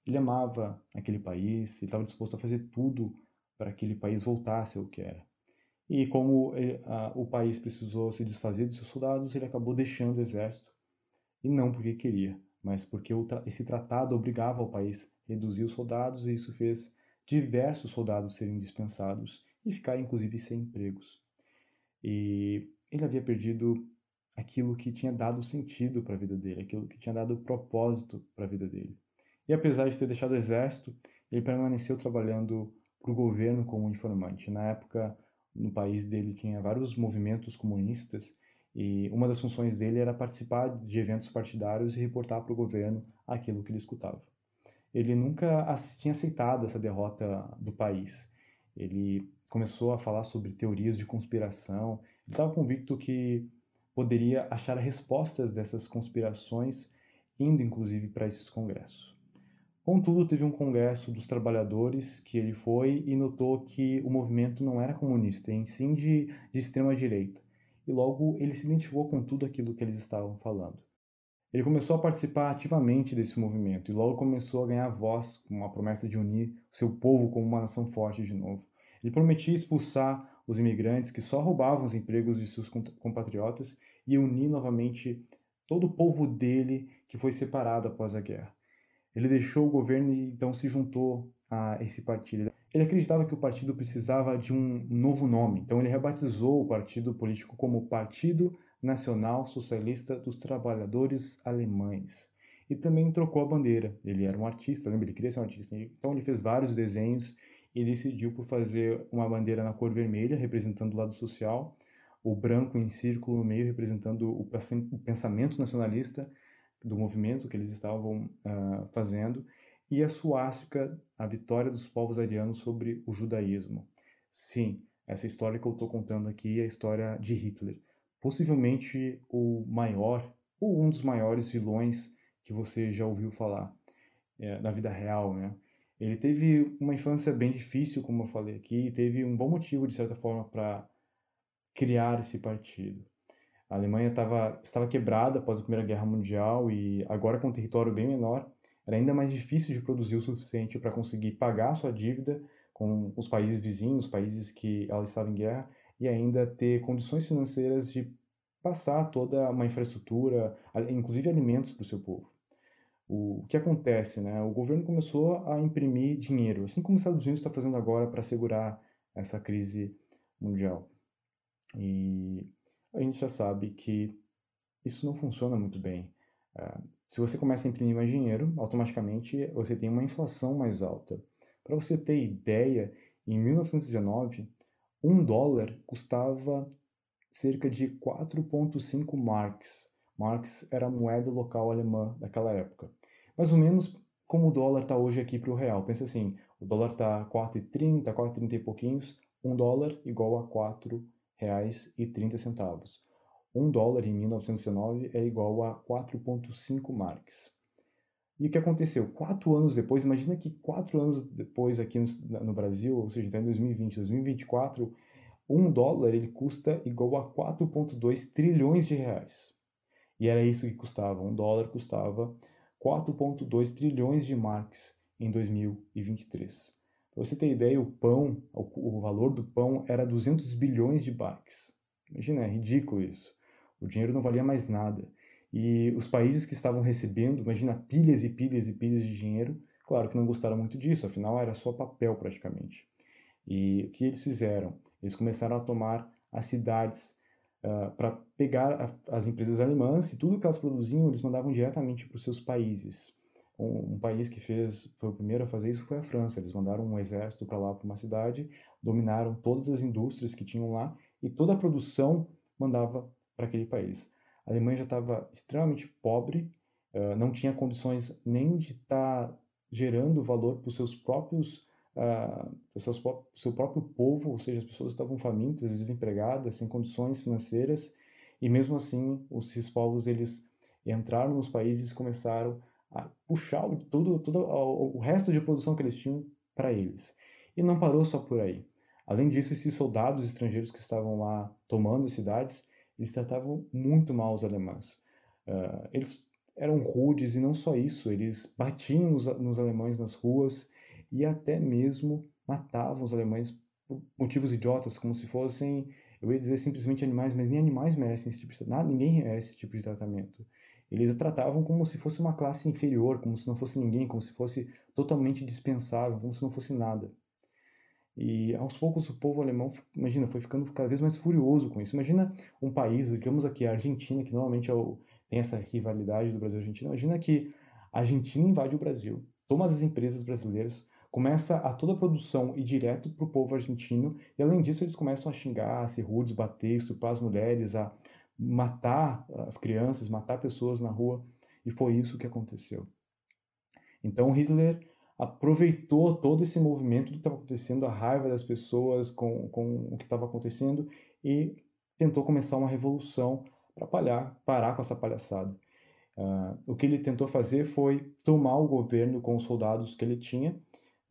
Ele amava aquele país, ele estava disposto a fazer tudo para que aquele país voltasse ao que era. E como ele, a, o país precisou se desfazer dos seus soldados, ele acabou deixando o exército, e não porque queria, mas porque esse tratado obrigava o país a reduzir os soldados, e isso fez diversos soldados serem dispensados e ficarem inclusive sem empregos. E ele havia perdido aquilo que tinha dado sentido para a vida dele, aquilo que tinha dado propósito para a vida dele. E apesar de ter deixado o exército, ele permaneceu trabalhando para o governo como informante. Na época, no país dele tinha vários movimentos comunistas e uma das funções dele era participar de eventos partidários e reportar para o governo aquilo que ele escutava. Ele nunca tinha aceitado essa derrota do país. Ele começou a falar sobre teorias de conspiração. Ele estava convicto que poderia achar respostas dessas conspirações, indo inclusive para esses congressos. Contudo, teve um congresso dos trabalhadores que ele foi e notou que o movimento não era comunista, em sim de, de extrema direita. E logo ele se identificou com tudo aquilo que eles estavam falando. Ele começou a participar ativamente desse movimento e logo começou a ganhar voz com uma promessa de unir seu povo como uma nação forte de novo. Ele prometia expulsar os imigrantes que só roubavam os empregos de seus compatriotas e unir novamente todo o povo dele que foi separado após a guerra. Ele deixou o governo e então se juntou a esse partido. Ele acreditava que o partido precisava de um novo nome, então ele rebatizou o partido político como Partido Nacional Socialista dos Trabalhadores Alemães. E também trocou a bandeira. Ele era um artista, lembra? Ele queria ser um artista. Então ele fez vários desenhos e decidiu por fazer uma bandeira na cor vermelha, representando o lado social, o branco em círculo no meio, representando o pensamento nacionalista do movimento que eles estavam uh, fazendo, e a suástica, a vitória dos povos arianos sobre o judaísmo. Sim, essa história que eu estou contando aqui é a história de Hitler. Possivelmente o maior, ou um dos maiores vilões que você já ouviu falar é, na vida real, né? Ele teve uma infância bem difícil, como eu falei aqui, e teve um bom motivo, de certa forma, para criar esse partido. A Alemanha tava, estava quebrada após a Primeira Guerra Mundial e agora com um território bem menor, era ainda mais difícil de produzir o suficiente para conseguir pagar sua dívida com os países vizinhos, países que ela estava em guerra, e ainda ter condições financeiras de passar toda uma infraestrutura, inclusive alimentos para o seu povo. O que acontece, né? O governo começou a imprimir dinheiro, assim como os Estados Unidos está fazendo agora para segurar essa crise mundial. E a gente já sabe que isso não funciona muito bem. Uh, se você começa a imprimir mais dinheiro, automaticamente você tem uma inflação mais alta. Para você ter ideia, em 1919, um dólar custava cerca de 4,5 marks. Marks era a moeda local alemã daquela época. Mais ou menos como o dólar está hoje aqui para o real. Pensa assim, o dólar está 4,30, 4,30 e pouquinhos, um dólar igual a 4 reais e 30 centavos. Um dólar em 1919 é igual a 4,5 marks. E o que aconteceu? Quatro anos depois, imagina que quatro anos depois aqui no, no Brasil, ou seja, está em 2020, 2024, um dólar ele custa igual a 4,2 trilhões de reais. E era isso que custava. Um dólar custava 4,2 trilhões de marks em 2023. Para você ter ideia, o pão, o, o valor do pão era 200 bilhões de marks. Imagina, é ridículo isso. O dinheiro não valia mais nada. E os países que estavam recebendo, imagina, pilhas e pilhas e pilhas de dinheiro, claro que não gostaram muito disso, afinal era só papel praticamente. E o que eles fizeram? Eles começaram a tomar as cidades uh, ah, para pegar a, as empresas alemãs e tudo que elas produziam eles mandavam diretamente para os seus países. Um, um, país que fez foi o primeiro a fazer isso foi a França. Eles mandaram um exército para lá para uma cidade, dominaram todas as indústrias que tinham lá e toda a produção mandava para aquele país. A Alemanha já estava extremamente pobre, uh, não tinha condições nem de estar tá gerando valor para os seus próprios uh, seus, seu próprio povo, ou seja, as pessoas estavam famintas, desempregadas, sem condições financeiras, e mesmo assim, esses povos eles entraram nos países e começaram a puxar todo, todo o resto de produção que eles tinham para eles. E não parou só por aí. Além disso, esses soldados estrangeiros que estavam lá tomando as cidades, eles tratavam muito mal os alemães. Uh, eles eram rudes e não só isso, eles batiam nos, alemães nas ruas e até mesmo matavam os alemães por motivos idiotas, como se fossem, eu ia dizer simplesmente animais, mas nem animais merecem esse tipo de nada, ninguém merece esse tipo de tratamento. Eles a tratavam como se fosse uma classe inferior, como se não fosse ninguém, como se fosse totalmente dispensável, como se não fosse nada. E aos poucos o povo alemão, imagina, foi ficando cada vez mais furioso com isso. Imagina um país, digamos aqui a Argentina, que normalmente é o, tem essa rivalidade do Brasil e Argentina. Imagina que a Argentina invade o Brasil, toma as empresas brasileiras, começa a toda a produção ir direto para o povo argentino, e além disso eles começam a xingar, a ser rudes, bater, estuprar as mulheres, a matar as crianças, matar pessoas na rua, e foi isso que aconteceu. Então Hitler aproveitou todo esse movimento que estava acontecendo, a raiva das pessoas com, com o que estava acontecendo e tentou começar uma revolução para parar com essa palhaçada. Uh, o que ele tentou fazer foi tomar o governo com os soldados que ele tinha,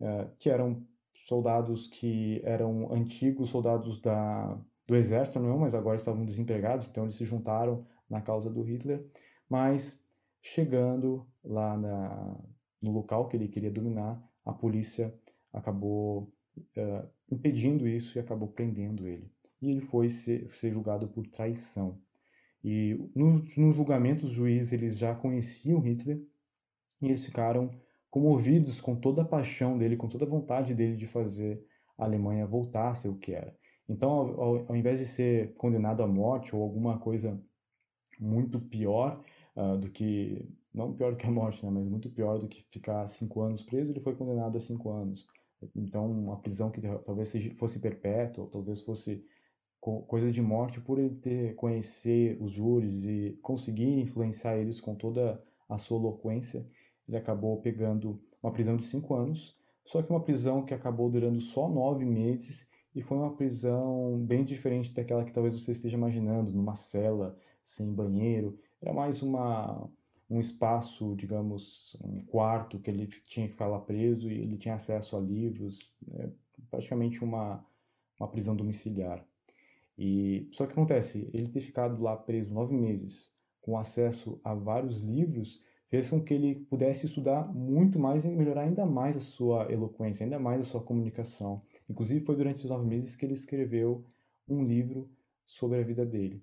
uh, que eram soldados que eram antigos soldados da, do exército, não, mas agora estavam desempregados, então eles se juntaram na causa do Hitler, mas chegando lá na, no local que ele queria dominar, a polícia acabou uh, impedindo isso e acabou prendendo ele. E ele foi ser, ser julgado por traição. E no, no julgamento, os juízes eles já conheciam Hitler e eles ficaram comovidos com toda a paixão dele, com toda a vontade dele de fazer a Alemanha voltar a ser o que era. Então, ao, ao, ao invés de ser condenado à morte ou alguma coisa muito pior uh, do que não pior do que a morte, né, mas muito pior do que ficar cinco anos preso, ele foi condenado a cinco anos. Então, uma prisão que talvez fosse perpétua, ou talvez fosse coisa de morte por ele ter conhecer os júris e conseguir influenciar eles com toda a sua eloquência, ele acabou pegando uma prisão de cinco anos, só que uma prisão que acabou durando só nove meses e foi uma prisão bem diferente daquela que talvez você esteja imaginando, numa cela sem banheiro. Era mais uma um espaço, digamos, um quarto que ele tinha que ficar lá preso e ele tinha acesso a livros, é praticamente uma, uma prisão domiciliar. E só que acontece, ele ter ficado lá preso nove meses, com acesso a vários livros, fez com que ele pudesse estudar muito mais e melhorar ainda mais a sua eloquência, ainda mais a sua comunicação. Inclusive foi durante esses nove meses que ele escreveu um livro sobre a vida dele.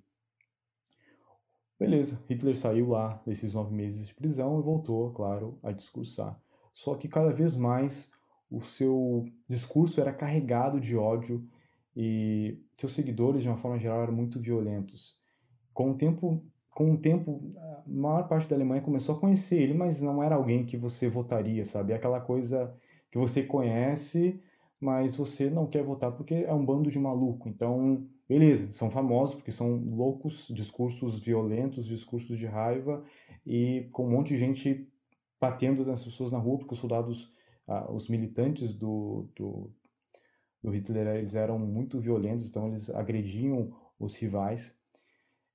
Beleza, Hitler saiu lá desses nove meses de prisão e voltou, claro, a discursar. Só que cada vez mais o seu discurso era carregado de ódio e seus seguidores, de uma forma geral, eram muito violentos. Com o tempo, com o tempo, a maior parte da Alemanha começou a conhecer ele, mas não era alguém que você votaria, sabe? É aquela coisa que você conhece, mas você não quer votar porque é um bando de maluco. Então, beleza, são famosos porque são loucos, discursos violentos, discursos de raiva e com um monte de gente batendo nas pessoas na rua, porque os soldados, ah, os militantes do, do, do Hitler, eles eram muito violentos, então eles agrediam os rivais.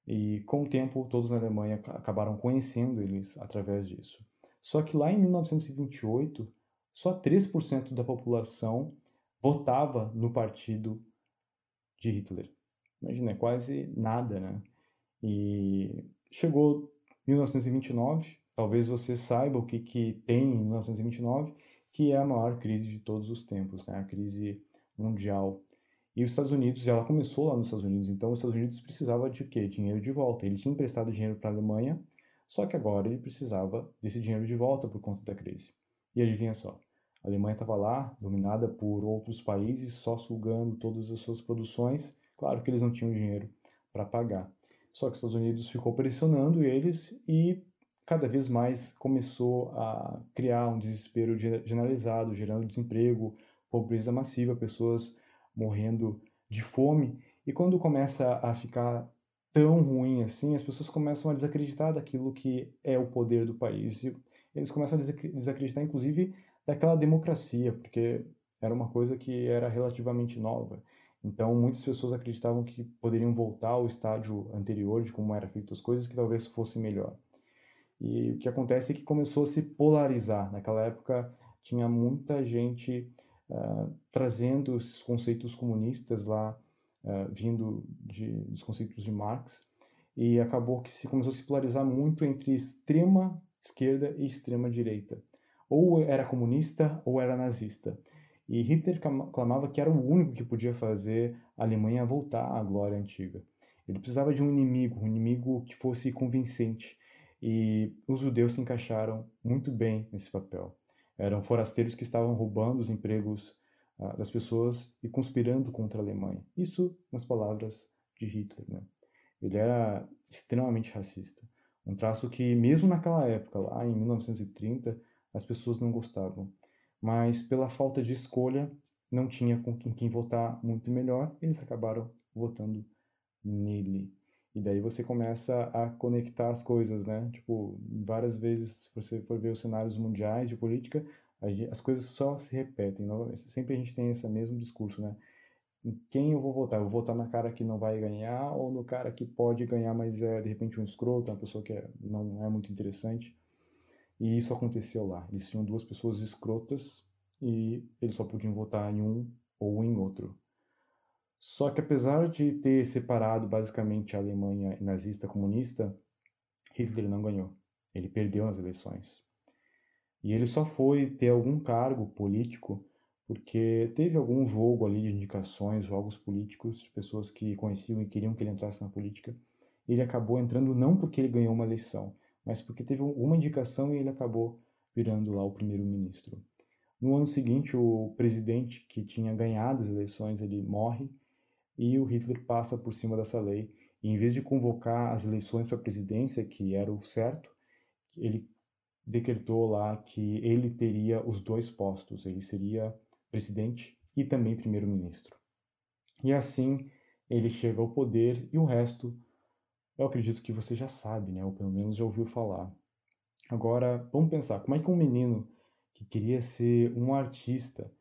E com o tempo, todos na Alemanha acabaram conhecendo eles através disso. Só que lá em 1928, só 3% da população votava no partido de Hitler. Imagina, é quase nada, né? E chegou 1929, talvez você saiba o que, que tem em 1929, que é a maior crise de todos os tempos, né? A crise mundial. E os Estados Unidos, ela começou lá nos Estados Unidos, então os Estados Unidos precisava de quê? Dinheiro de volta. Ele tinha emprestado dinheiro para a Alemanha, só que agora ele precisava desse dinheiro de volta por conta da crise. E adivinha só, a Alemanha estava lá, dominada por outros países, só sugando todas as suas produções, Claro que eles não tinham dinheiro para pagar. Só que os Estados Unidos ficou pressionando eles e cada vez mais começou a criar um desespero generalizado, gerando desemprego, pobreza massiva, pessoas morrendo de fome. E quando começa a ficar tão ruim assim, as pessoas começam a desacreditar daquilo que é o poder do país. E eles começam a desacreditar, inclusive, daquela democracia, porque era uma coisa que era relativamente nova. Então, muitas pessoas acreditavam que poderiam voltar ao estádio anterior de como eram feitas as coisas, que talvez fosse melhor. E o que acontece é que começou a se polarizar. Naquela época, tinha muita gente uh, trazendo esses conceitos comunistas lá, uh, vindo de, dos conceitos de Marx, e acabou que se começou a se polarizar muito entre extrema esquerda e extrema direita. Ou era comunista ou era nazista. E Hitler clamava que era o único que podia fazer a Alemanha voltar à glória antiga. Ele precisava de um inimigo, um inimigo que fosse convincente. E os judeus se encaixaram muito bem nesse papel. Eram forasteiros que estavam roubando os empregos uh, das pessoas e conspirando contra a Alemanha. Isso nas palavras de Hitler. Né? Ele era extremamente racista. Um traço que, mesmo naquela época, lá em 1930, as pessoas não gostavam mas pela falta de escolha, não tinha com quem votar muito melhor, eles acabaram votando nele. E daí você começa a conectar as coisas, né? Tipo, várias vezes, se você for ver os cenários mundiais de política, as coisas só se repetem. Sempre a gente tem esse mesmo discurso, né? Em quem eu vou votar? Eu vou votar na cara que não vai ganhar ou no cara que pode ganhar, mas é de repente um escroto, uma pessoa que é, não é muito interessante. E isso aconteceu lá. Eles tinham duas pessoas escrotas e eles só podiam votar em um ou em outro. Só que apesar de ter separado basicamente a Alemanha nazista comunista, Hitler não ganhou. Ele perdeu nas eleições. E ele só foi ter algum cargo político porque teve algum jogo ali de indicações, jogos políticos de pessoas que conheciam e queriam que ele entrasse na política. Ele acabou entrando não porque ele ganhou uma eleição, mas porque teve uma indicação e ele acabou virando lá o primeiro-ministro. No ano seguinte, o presidente que tinha ganhado as eleições, ele morre e o Hitler passa por cima dessa lei e em vez de convocar as eleições para a presidência, que era o certo, ele decretou lá que ele teria os dois postos, ele seria presidente e também primeiro-ministro. E assim ele chega ao poder e o resto eu acredito que você já sabe, né? Ou pelo menos já ouviu falar. Agora, vamos pensar, como é que um menino que queria ser um artista,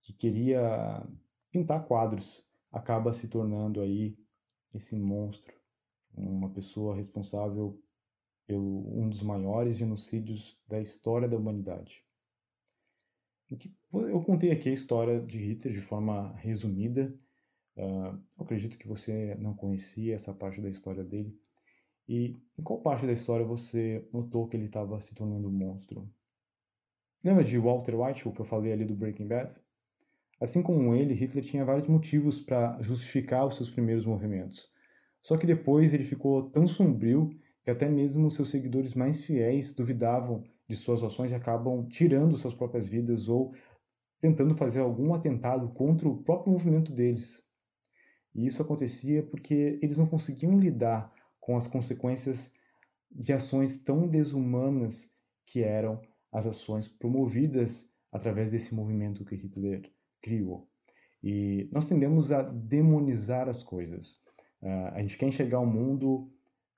que queria pintar quadros, acaba se tornando aí esse monstro, uma pessoa responsável pelo um dos maiores genocídios da história da humanidade. Eu contei aqui a história de Hitler de forma resumida. Uh, acredito que você não conhecia essa parte da história dele. E em qual parte da história você notou que ele estava se tornando um monstro? Lembra de Walter White, o que eu falei ali do Breaking Bad? Assim como ele, Hitler tinha vários motivos para justificar os seus primeiros movimentos. Só que depois ele ficou tão sombrio que até mesmo seus seguidores mais fiéis duvidavam de suas ações e acabam tirando suas próprias vidas ou tentando fazer algum atentado contra o próprio movimento deles. E isso acontecia porque eles não conseguiam lidar com as consequências de ações tão desumanas que eram as ações promovidas através desse movimento que Hitler criou. E nós tendemos a demonizar as coisas. Uh, a gente quer enxergar o mundo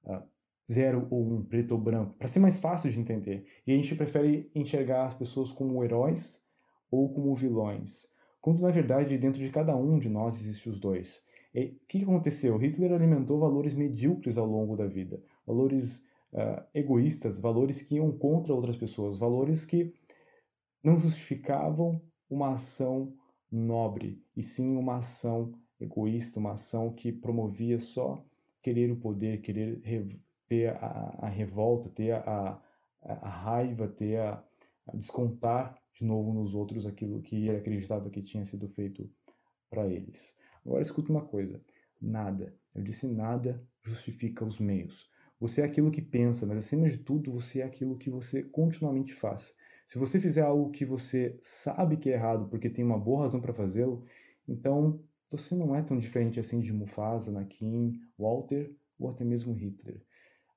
uh, zero ou um, preto ou branco, para ser mais fácil de entender. E a gente prefere enxergar as pessoas como heróis ou como vilões, quando na verdade dentro de cada um de nós existem os dois. E o que aconteceu? Hitler alimentou valores medíocres ao longo da vida, valores uh, egoístas, valores que iam contra outras pessoas, valores que não justificavam uma ação nobre, e sim uma ação egoísta, uma ação que promovia só querer o poder, querer ter a, a revolta, ter a, a, raiva, ter a, a, descontar de novo nos outros aquilo que ele acreditava que tinha sido feito para eles. Agora escuta uma coisa: nada, eu disse nada justifica os meios. Você é aquilo que pensa, mas acima de tudo, você é aquilo que você continuamente faz. Se você fizer algo que você sabe que é errado porque tem uma boa razão para fazê-lo, então você não é tão diferente assim de Mufasa, Anakin, Walter ou até mesmo Hitler.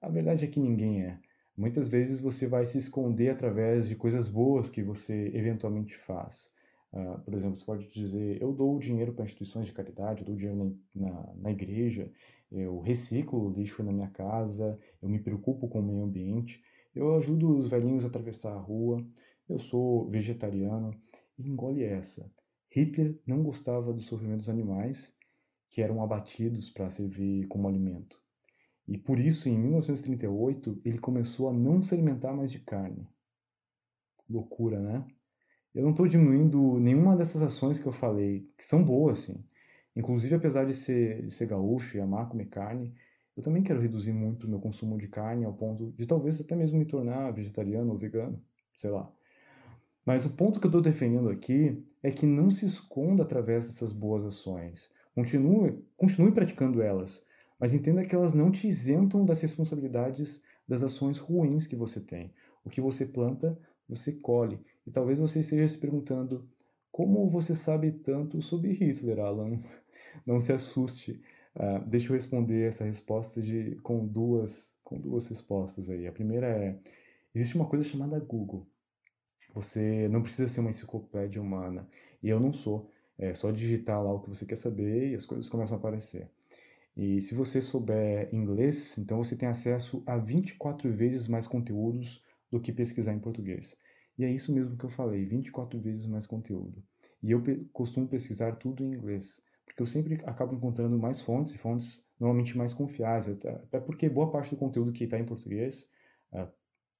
A verdade é que ninguém é. Muitas vezes você vai se esconder através de coisas boas que você eventualmente faz. Uh, por exemplo, você pode dizer: eu dou dinheiro para instituições de caridade, eu dou dinheiro na, na, na igreja, eu reciclo lixo na minha casa, eu me preocupo com o meio ambiente, eu ajudo os velhinhos a atravessar a rua, eu sou vegetariano. E engole essa. Hitler não gostava do sofrimento dos animais que eram abatidos para servir como alimento. E por isso, em 1938, ele começou a não se alimentar mais de carne. Loucura, né? Eu não estou diminuindo nenhuma dessas ações que eu falei, que são boas, sim. Inclusive, apesar de ser, de ser gaúcho e amar comer carne, eu também quero reduzir muito o meu consumo de carne ao ponto de talvez até mesmo me tornar vegetariano ou vegano, sei lá. Mas o ponto que eu estou defendendo aqui é que não se esconda através dessas boas ações. Continue, continue praticando elas, mas entenda que elas não te isentam das responsabilidades das ações ruins que você tem. O que você planta, você colhe. E talvez você esteja se perguntando: como você sabe tanto sobre Hitler, Alan? Não se assuste. Uh, deixa eu responder essa resposta de, com, duas, com duas respostas aí. A primeira é: existe uma coisa chamada Google. Você não precisa ser uma enciclopédia humana. E eu não sou. É só digitar lá o que você quer saber e as coisas começam a aparecer. E se você souber inglês, então você tem acesso a 24 vezes mais conteúdos do que pesquisar em português. E é isso mesmo que eu falei, 24 vezes mais conteúdo. E eu pe costumo pesquisar tudo em inglês, porque eu sempre acabo encontrando mais fontes e fontes normalmente mais confiáveis, até, até porque boa parte do conteúdo que está em português, uh,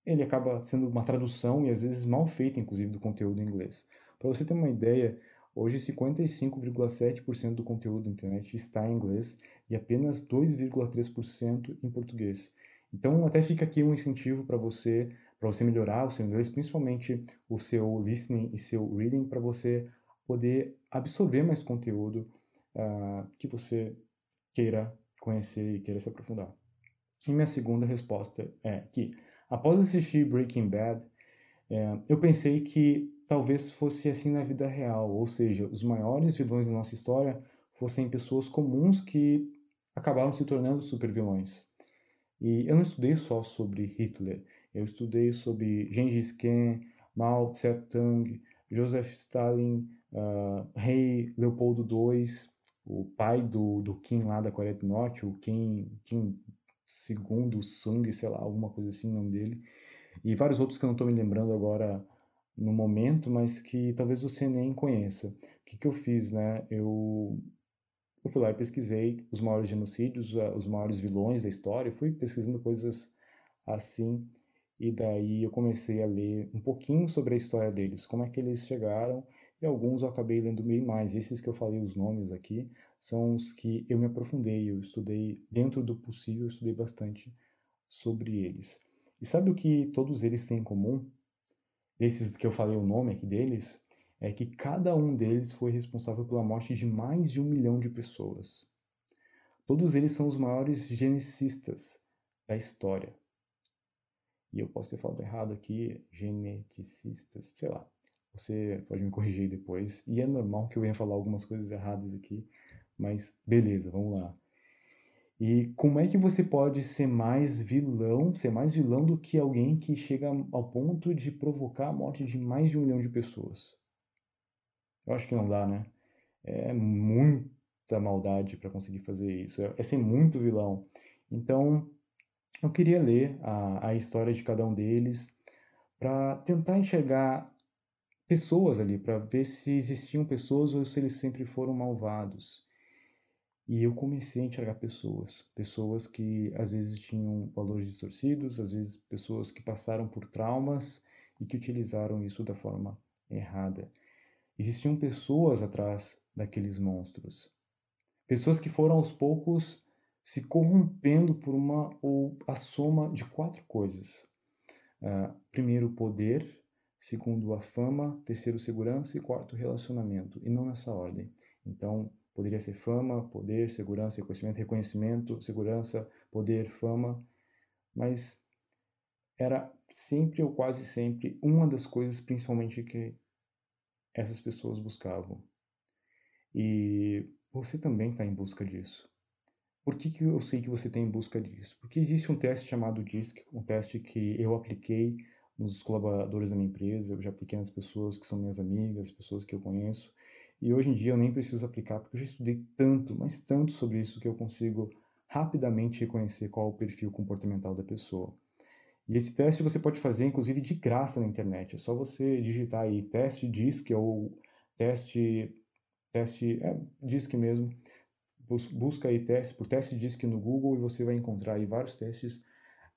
ele acaba sendo uma tradução e às vezes mal feita, inclusive, do conteúdo em inglês. Para você ter uma ideia, hoje 55,7% do conteúdo da internet está em inglês e apenas 2,3% em português. Então, até fica aqui um incentivo para você, para você melhorar o seu inglês, principalmente o seu listening e seu reading, para você poder absorver mais conteúdo uh, que você queira conhecer e queira se aprofundar. E minha segunda resposta é que, após assistir Breaking Bad, é, eu pensei que talvez fosse assim na vida real, ou seja, os maiores vilões da nossa história fossem pessoas comuns que acabaram se tornando supervilões. E eu não estudei só sobre Hitler, eu estudei sobre Gengis Khan, Mao Tse-tung, Joseph Stalin, uh, rei Leopoldo II, o pai do, do Kim lá da Coreia do Norte, o Kim, Kim II Sung, sei lá, alguma coisa assim o nome dele, e vários outros que eu não estou me lembrando agora no momento, mas que talvez você nem conheça. O que, que eu fiz, né? Eu, eu fui lá e pesquisei os maiores genocídios, os maiores vilões da história, fui pesquisando coisas assim, e daí eu comecei a ler um pouquinho sobre a história deles, como é que eles chegaram, e alguns eu acabei lendo bem mais. Esses que eu falei os nomes aqui são os que eu me aprofundei, eu estudei dentro do possível, eu estudei bastante sobre eles. E sabe o que todos eles têm em comum? Desses que eu falei o nome aqui deles, é que cada um deles foi responsável pela morte de mais de um milhão de pessoas. Todos eles são os maiores geneticistas da história. E eu posso ter falado errado aqui, geneticistas, sei lá. Você pode me corrigir depois. E é normal que eu venha falar algumas coisas erradas aqui, mas beleza, vamos lá. E como é que você pode ser mais vilão, ser mais vilão do que alguém que chega ao ponto de provocar a morte de mais de um milhão de pessoas? Eu acho que não dá, né? É muita maldade para conseguir fazer isso. É, é ser muito vilão. Então, eu queria ler a, a história de cada um deles para tentar enxergar pessoas ali, para ver se existiam pessoas ou se eles sempre foram malvados. E eu comecei a enxergar pessoas, pessoas que às vezes tinham valores distorcidos, às vezes pessoas que passaram por traumas e que utilizaram isso da forma errada. Existiam pessoas atrás daqueles monstros. Pessoas que foram aos poucos se corrompendo por uma ou a soma de quatro coisas. Uh, primeiro, poder. Segundo, a fama. Terceiro, segurança. E quarto, relacionamento. E não nessa ordem. Então, Poderia ser fama, poder, segurança, reconhecimento, reconhecimento, segurança, poder, fama, mas era sempre ou quase sempre uma das coisas principalmente que essas pessoas buscavam. E você também está em busca disso. Por que, que eu sei que você está em busca disso? Porque existe um teste chamado DISC, um teste que eu apliquei nos colaboradores da minha empresa, eu já apliquei nas pessoas que são minhas amigas, pessoas que eu conheço, e hoje em dia eu nem preciso aplicar, porque eu já estudei tanto, mas tanto sobre isso que eu consigo rapidamente reconhecer qual é o perfil comportamental da pessoa. E esse teste você pode fazer, inclusive, de graça na internet. É só você digitar aí teste DISC ou teste, teste, é, DISC mesmo. Busca aí teste, por teste DISC no Google e você vai encontrar aí vários testes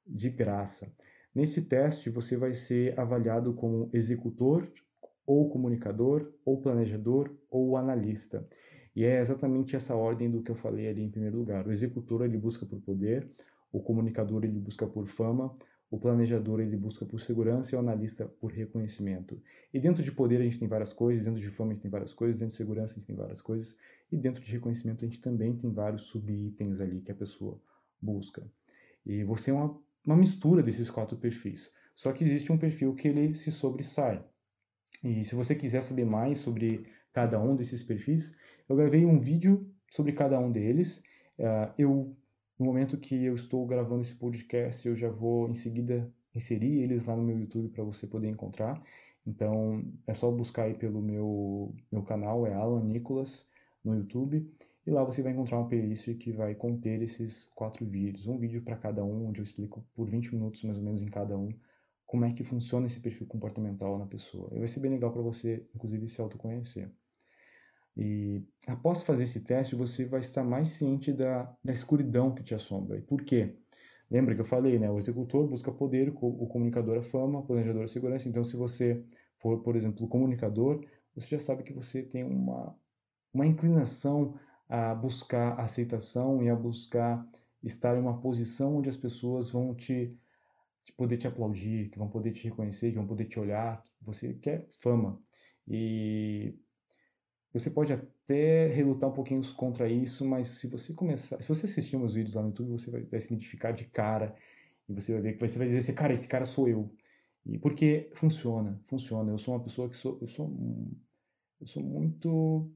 de graça. Nesse teste você vai ser avaliado como executor ou comunicador, ou planejador, ou analista. E é exatamente essa ordem do que eu falei ali em primeiro lugar. O executor ele busca por poder, o comunicador ele busca por fama, o planejador ele busca por segurança e o analista por reconhecimento. E dentro de poder a gente tem várias coisas, dentro de fama a gente tem várias coisas, dentro de segurança a gente tem várias coisas, e dentro de reconhecimento a gente também tem vários subitens ali que a pessoa busca. E você é uma, uma mistura desses quatro perfis. Só que existe um perfil que ele se sobressai. E se você quiser saber mais sobre cada um desses perfis, eu gravei um vídeo sobre cada um deles. Uh, eu, no momento que eu estou gravando esse podcast, eu já vou em seguida inserir eles lá no meu YouTube para você poder encontrar. Então é só buscar aí pelo meu, meu canal, é Alan Nicolas no YouTube. E lá você vai encontrar uma playlist que vai conter esses quatro vídeos. Um vídeo para cada um, onde eu explico por 20 minutos mais ou menos em cada um como é que funciona esse perfil comportamental na pessoa. E vai ser bem legal para você, inclusive, se autoconhecer. E após fazer esse teste, você vai estar mais ciente da, da escuridão que te assombra. E por quê? Lembra que eu falei, né? O executor busca poder, o comunicador a fama, o planejador a segurança. Então, se você for, por exemplo, comunicador, você já sabe que você tem uma, uma inclinação a buscar aceitação e a buscar estar em uma posição onde as pessoas vão te de poder te aplaudir, que vão poder te reconhecer, que vão poder te olhar. Você quer fama. E você pode até relutar um pouquinho contra isso, mas se você começar, se você assistir meus vídeos lá no YouTube, você vai, vai se identificar de cara e você vai ver que você vai dizer assim, cara, esse cara sou eu. E porque funciona, funciona. Eu sou uma pessoa que sou, eu sou, eu sou muito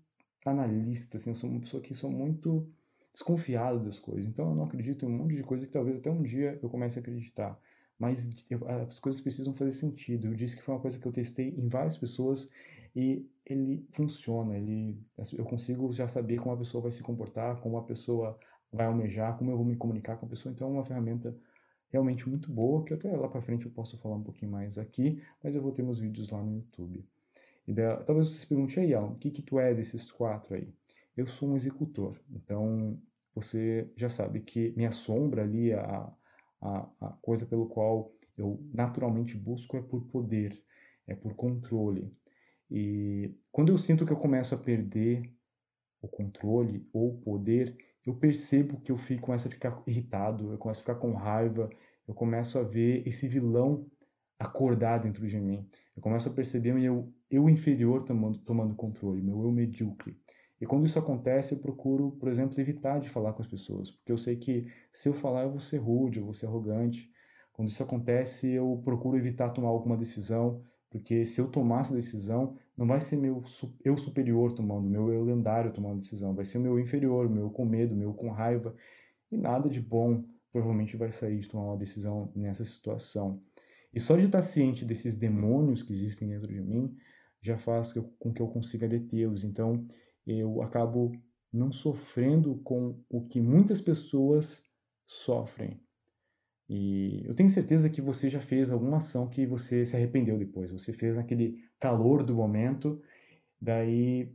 analista, assim, eu sou uma pessoa que sou muito desconfiado das coisas. Então eu não acredito em um monte de coisa que talvez até um dia eu comece a acreditar mas as coisas precisam fazer sentido. Eu disse que foi uma coisa que eu testei em várias pessoas e ele funciona, ele eu consigo já saber como a pessoa vai se comportar, como a pessoa vai almejar, como eu vou me comunicar com a pessoa. Então é uma ferramenta realmente muito boa, que até lá para frente eu posso falar um pouquinho mais aqui, mas eu vou ter meus vídeos lá no YouTube. E da, talvez você se pergunte aí, Alan, o que que tu é desses quatro aí? Eu sou um executor, então você já sabe que minha sombra ali, a, a, a coisa pelo qual eu naturalmente busco é por poder, é por controle. E quando eu sinto que eu começo a perder o controle ou o poder, eu percebo que eu fico, começo a ficar irritado, eu começo a ficar com raiva, eu começo a ver esse vilão acordar dentro de mim. Eu começo a perceber o meu eu inferior tomando, tomando controle, meu eu medíocre. E quando isso acontece, eu procuro, por exemplo, evitar de falar com as pessoas, porque eu sei que se eu falar eu vou ser rude, eu vou ser arrogante. Quando isso acontece, eu procuro evitar tomar alguma decisão, porque se eu tomar essa decisão, não vai ser meu eu superior tomando, meu eu lendário tomando decisão, vai ser meu inferior, meu com medo, meu com raiva, e nada de bom provavelmente vai sair de tomar uma decisão nessa situação. E só de estar ciente desses demônios que existem dentro de mim já faz com que eu consiga detê-los. Então, eu acabo não sofrendo com o que muitas pessoas sofrem. E eu tenho certeza que você já fez alguma ação que você se arrependeu depois. Você fez naquele calor do momento, daí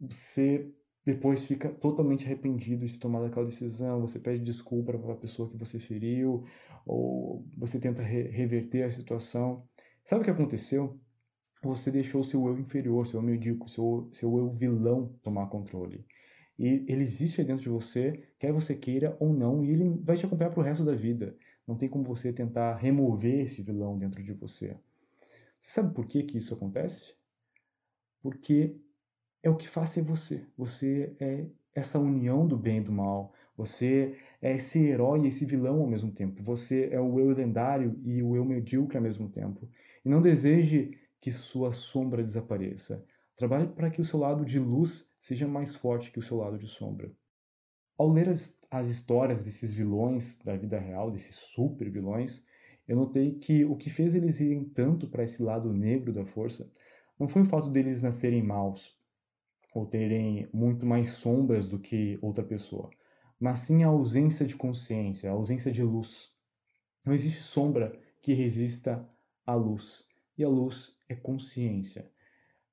você depois fica totalmente arrependido de ter tomado aquela decisão, você pede desculpa para a pessoa que você feriu, ou você tenta re reverter a situação. Sabe o que aconteceu? Você deixou seu eu inferior, seu eu medíocre, seu, seu eu vilão tomar controle. E ele existe aí dentro de você, quer você queira ou não, e ele vai te acompanhar para o resto da vida. Não tem como você tentar remover esse vilão dentro de você. Você sabe por que, que isso acontece? Porque é o que faz ser você. Você é essa união do bem e do mal. Você é esse herói e esse vilão ao mesmo tempo. Você é o eu lendário e o eu medíocre ao mesmo tempo. E não deseje que sua sombra desapareça. Trabalhe para que o seu lado de luz seja mais forte que o seu lado de sombra. Ao ler as, as histórias desses vilões da vida real, desses super vilões, eu notei que o que fez eles irem tanto para esse lado negro da força não foi o fato deles nascerem maus ou terem muito mais sombras do que outra pessoa, mas sim a ausência de consciência, a ausência de luz. Não existe sombra que resista à luz, e a luz é consciência.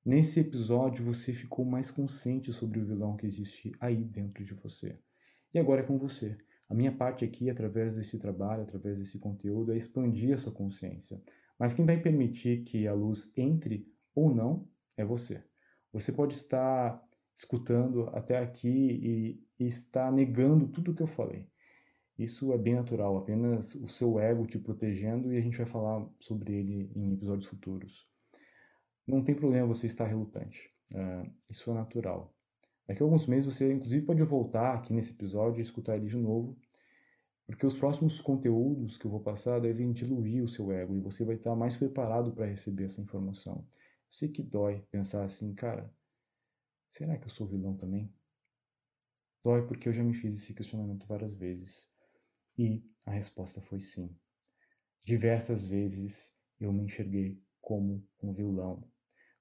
Nesse episódio você ficou mais consciente sobre o vilão que existe aí dentro de você. E agora é com você. A minha parte aqui, através desse trabalho, através desse conteúdo, é expandir a sua consciência. Mas quem vai permitir que a luz entre ou não é você. Você pode estar escutando até aqui e, e estar negando tudo o que eu falei. Isso é bem natural, apenas o seu ego te protegendo e a gente vai falar sobre ele em episódios futuros não tem problema você estar relutante. Uh, isso é natural. Daqui a alguns meses você, inclusive, pode voltar aqui nesse episódio e escutar ele de novo, porque os próximos conteúdos que eu vou passar devem diluir o seu ego e você vai estar mais preparado para receber essa informação. Sei que dói pensar assim, cara, será que eu sou vilão também? Dói porque eu já me fiz esse questionamento várias vezes. E a resposta foi sim. Diversas vezes eu me enxerguei como um vilão,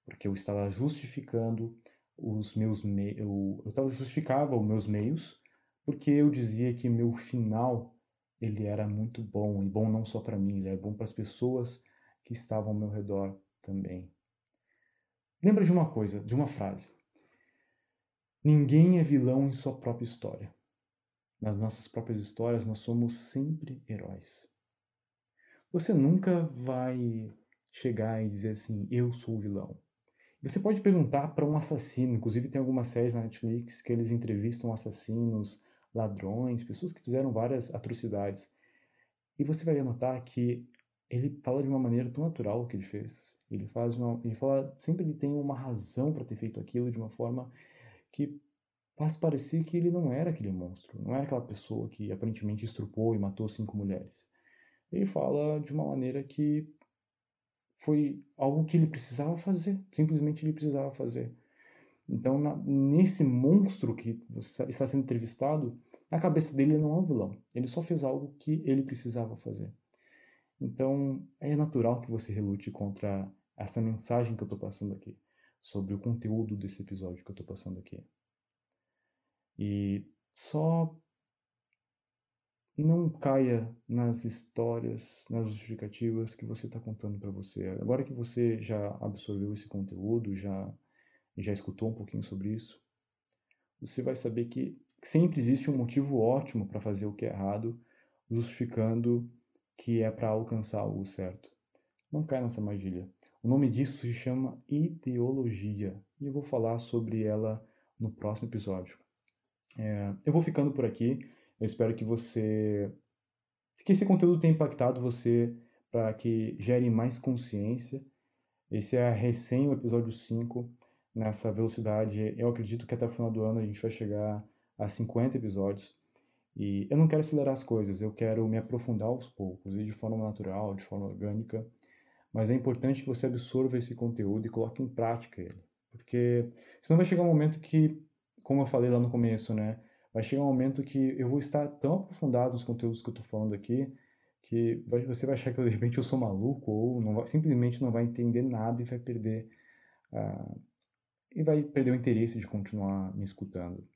porque eu estava justificando os meus meios, eu, eu tava, justificava os meus meios, porque eu dizia que meu final ele era muito bom, e bom não só para mim, ele era bom para as pessoas que estavam ao meu redor também. Lembra de uma coisa, de uma frase. Ninguém é vilão em sua própria história. Nas nossas próprias histórias, nós somos sempre heróis. Você nunca vai chegar e dizer assim: eu sou o vilão. Você pode perguntar para um assassino, inclusive tem algumas séries na Netflix que eles entrevistam assassinos, ladrões, pessoas que fizeram várias atrocidades. E você vai notar que ele fala de uma maneira tão natural o que ele fez. Ele faz uma, ele fala, sempre ele tem uma razão para ter feito aquilo de uma forma que faz parecer que ele não era aquele monstro, não era aquela pessoa que aparentemente estrupou e matou cinco mulheres. Ele fala de uma maneira que foi algo que ele precisava fazer, simplesmente ele precisava fazer. Então, na, nesse monstro que está sendo entrevistado, na cabeça dele ele não é um vilão. Ele só fez algo que ele precisava fazer. Então, é natural que você relute contra essa mensagem que eu estou passando aqui. sobre o conteúdo desse episódio que eu estou passando aqui. E só não caia nas histórias, nas justificativas que você está contando para você. Agora que você já absorveu esse conteúdo, já já escutou um pouquinho sobre isso, você vai saber que sempre existe um motivo ótimo para fazer o que é errado, justificando que é para alcançar algo certo. Não cai nessa armadilha. O nome disso se chama ideologia e eu vou falar sobre ela no próximo episódio. É, eu vou ficando por aqui. Eu espero que você. esse conteúdo tenha impactado você para que gere mais consciência. Esse é recém o episódio 5. Nessa velocidade, eu acredito que até o final do ano a gente vai chegar a 50 episódios. E eu não quero acelerar as coisas, eu quero me aprofundar aos poucos, e de forma natural, de forma orgânica. Mas é importante que você absorva esse conteúdo e coloque em prática ele. Porque senão vai chegar um momento que, como eu falei lá no começo, né? vai chegar um momento que eu vou estar tão aprofundado nos conteúdos que eu estou falando aqui que você vai achar que de repente eu sou maluco ou não vai, simplesmente não vai entender nada e vai perder uh, e vai perder o interesse de continuar me escutando.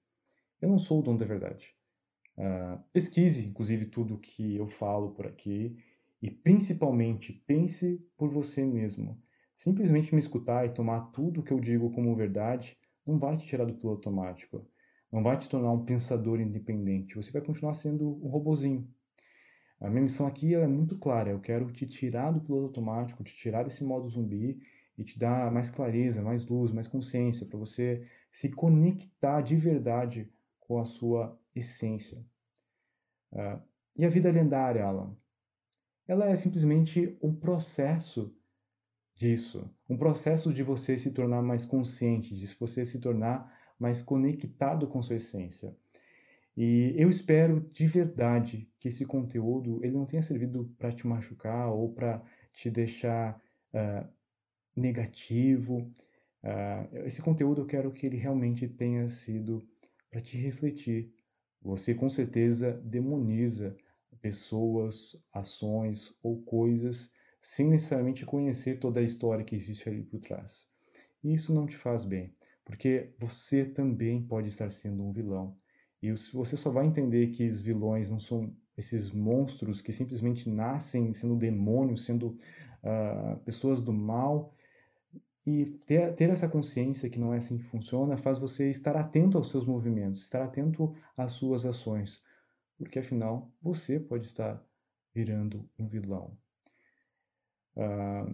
Eu não sou o dono da verdade. Pesquise, inclusive, tudo que eu falo por aqui e principalmente pense por você mesmo. Simplesmente me escutar e tomar tudo que eu digo como verdade não vai te tirar do piloto automático não vai te tornar um pensador independente. Você vai continuar sendo um robozinho. A minha missão aqui é muito clara. Eu quero te tirar do piloto automático, te tirar desse modo zumbi e te dar mais clareza, mais luz, mais consciência para você se conectar de verdade com a sua essência. Uh, e a vida lendária, Alan? Ela é simplesmente um processo disso, um processo de você se tornar mais consciente, de você se tornar mais conectado com sua essência. E eu espero de verdade que esse conteúdo ele não tenha servido para te machucar ou para te deixar uh, negativo. Uh, esse conteúdo eu quero que ele realmente tenha sido para te refletir. Você com certeza demoniza pessoas, ações ou coisas sem necessariamente conhecer toda a história que existe ali por trás. E isso não te faz bem. Porque você também pode estar sendo um vilão. E você só vai entender que os vilões não são esses monstros que simplesmente nascem sendo demônios, sendo uh, pessoas do mal. E ter, ter essa consciência que não é assim que funciona faz você estar atento aos seus movimentos, estar atento às suas ações. Porque afinal, você pode estar virando um vilão. Uh,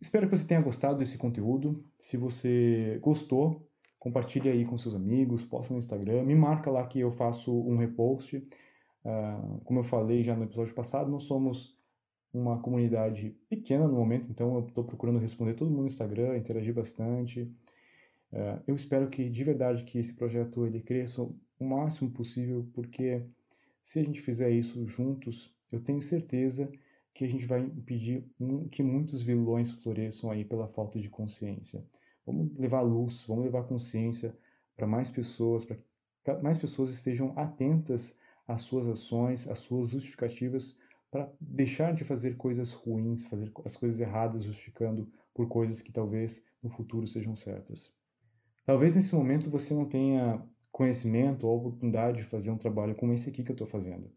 espero que você tenha gostado desse conteúdo. Se você gostou, compartilhe aí com seus amigos, posta no Instagram, me marca lá que eu faço um repost. Uh, como eu falei já no episódio passado, nós somos uma comunidade pequena no momento, então eu estou procurando responder todo mundo no Instagram, interagir bastante. Uh, eu espero que de verdade que esse projeto ele cresça o máximo possível, porque se a gente fizer isso juntos, eu tenho certeza que a gente vai impedir que muitos vilões floresçam aí pela falta de consciência. Vamos levar luz, vamos levar consciência para mais pessoas, para que mais pessoas estejam atentas às suas ações, às suas justificativas, para deixar de fazer coisas ruins, fazer as coisas erradas, justificando por coisas que talvez no futuro sejam certas. Talvez nesse momento você não tenha conhecimento ou oportunidade de fazer um trabalho como esse aqui que eu estou fazendo.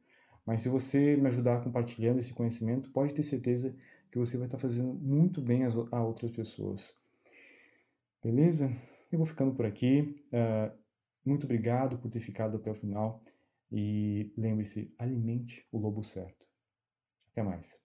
Mas se você me ajudar compartilhando esse conhecimento, pode ter certeza que você vai estar fazendo muito bem a outras pessoas. Beleza? Eu vou ficando por aqui. Uh, muito obrigado por ter ficado até o final. E lembre-se, alimente o lobo certo. Até mais.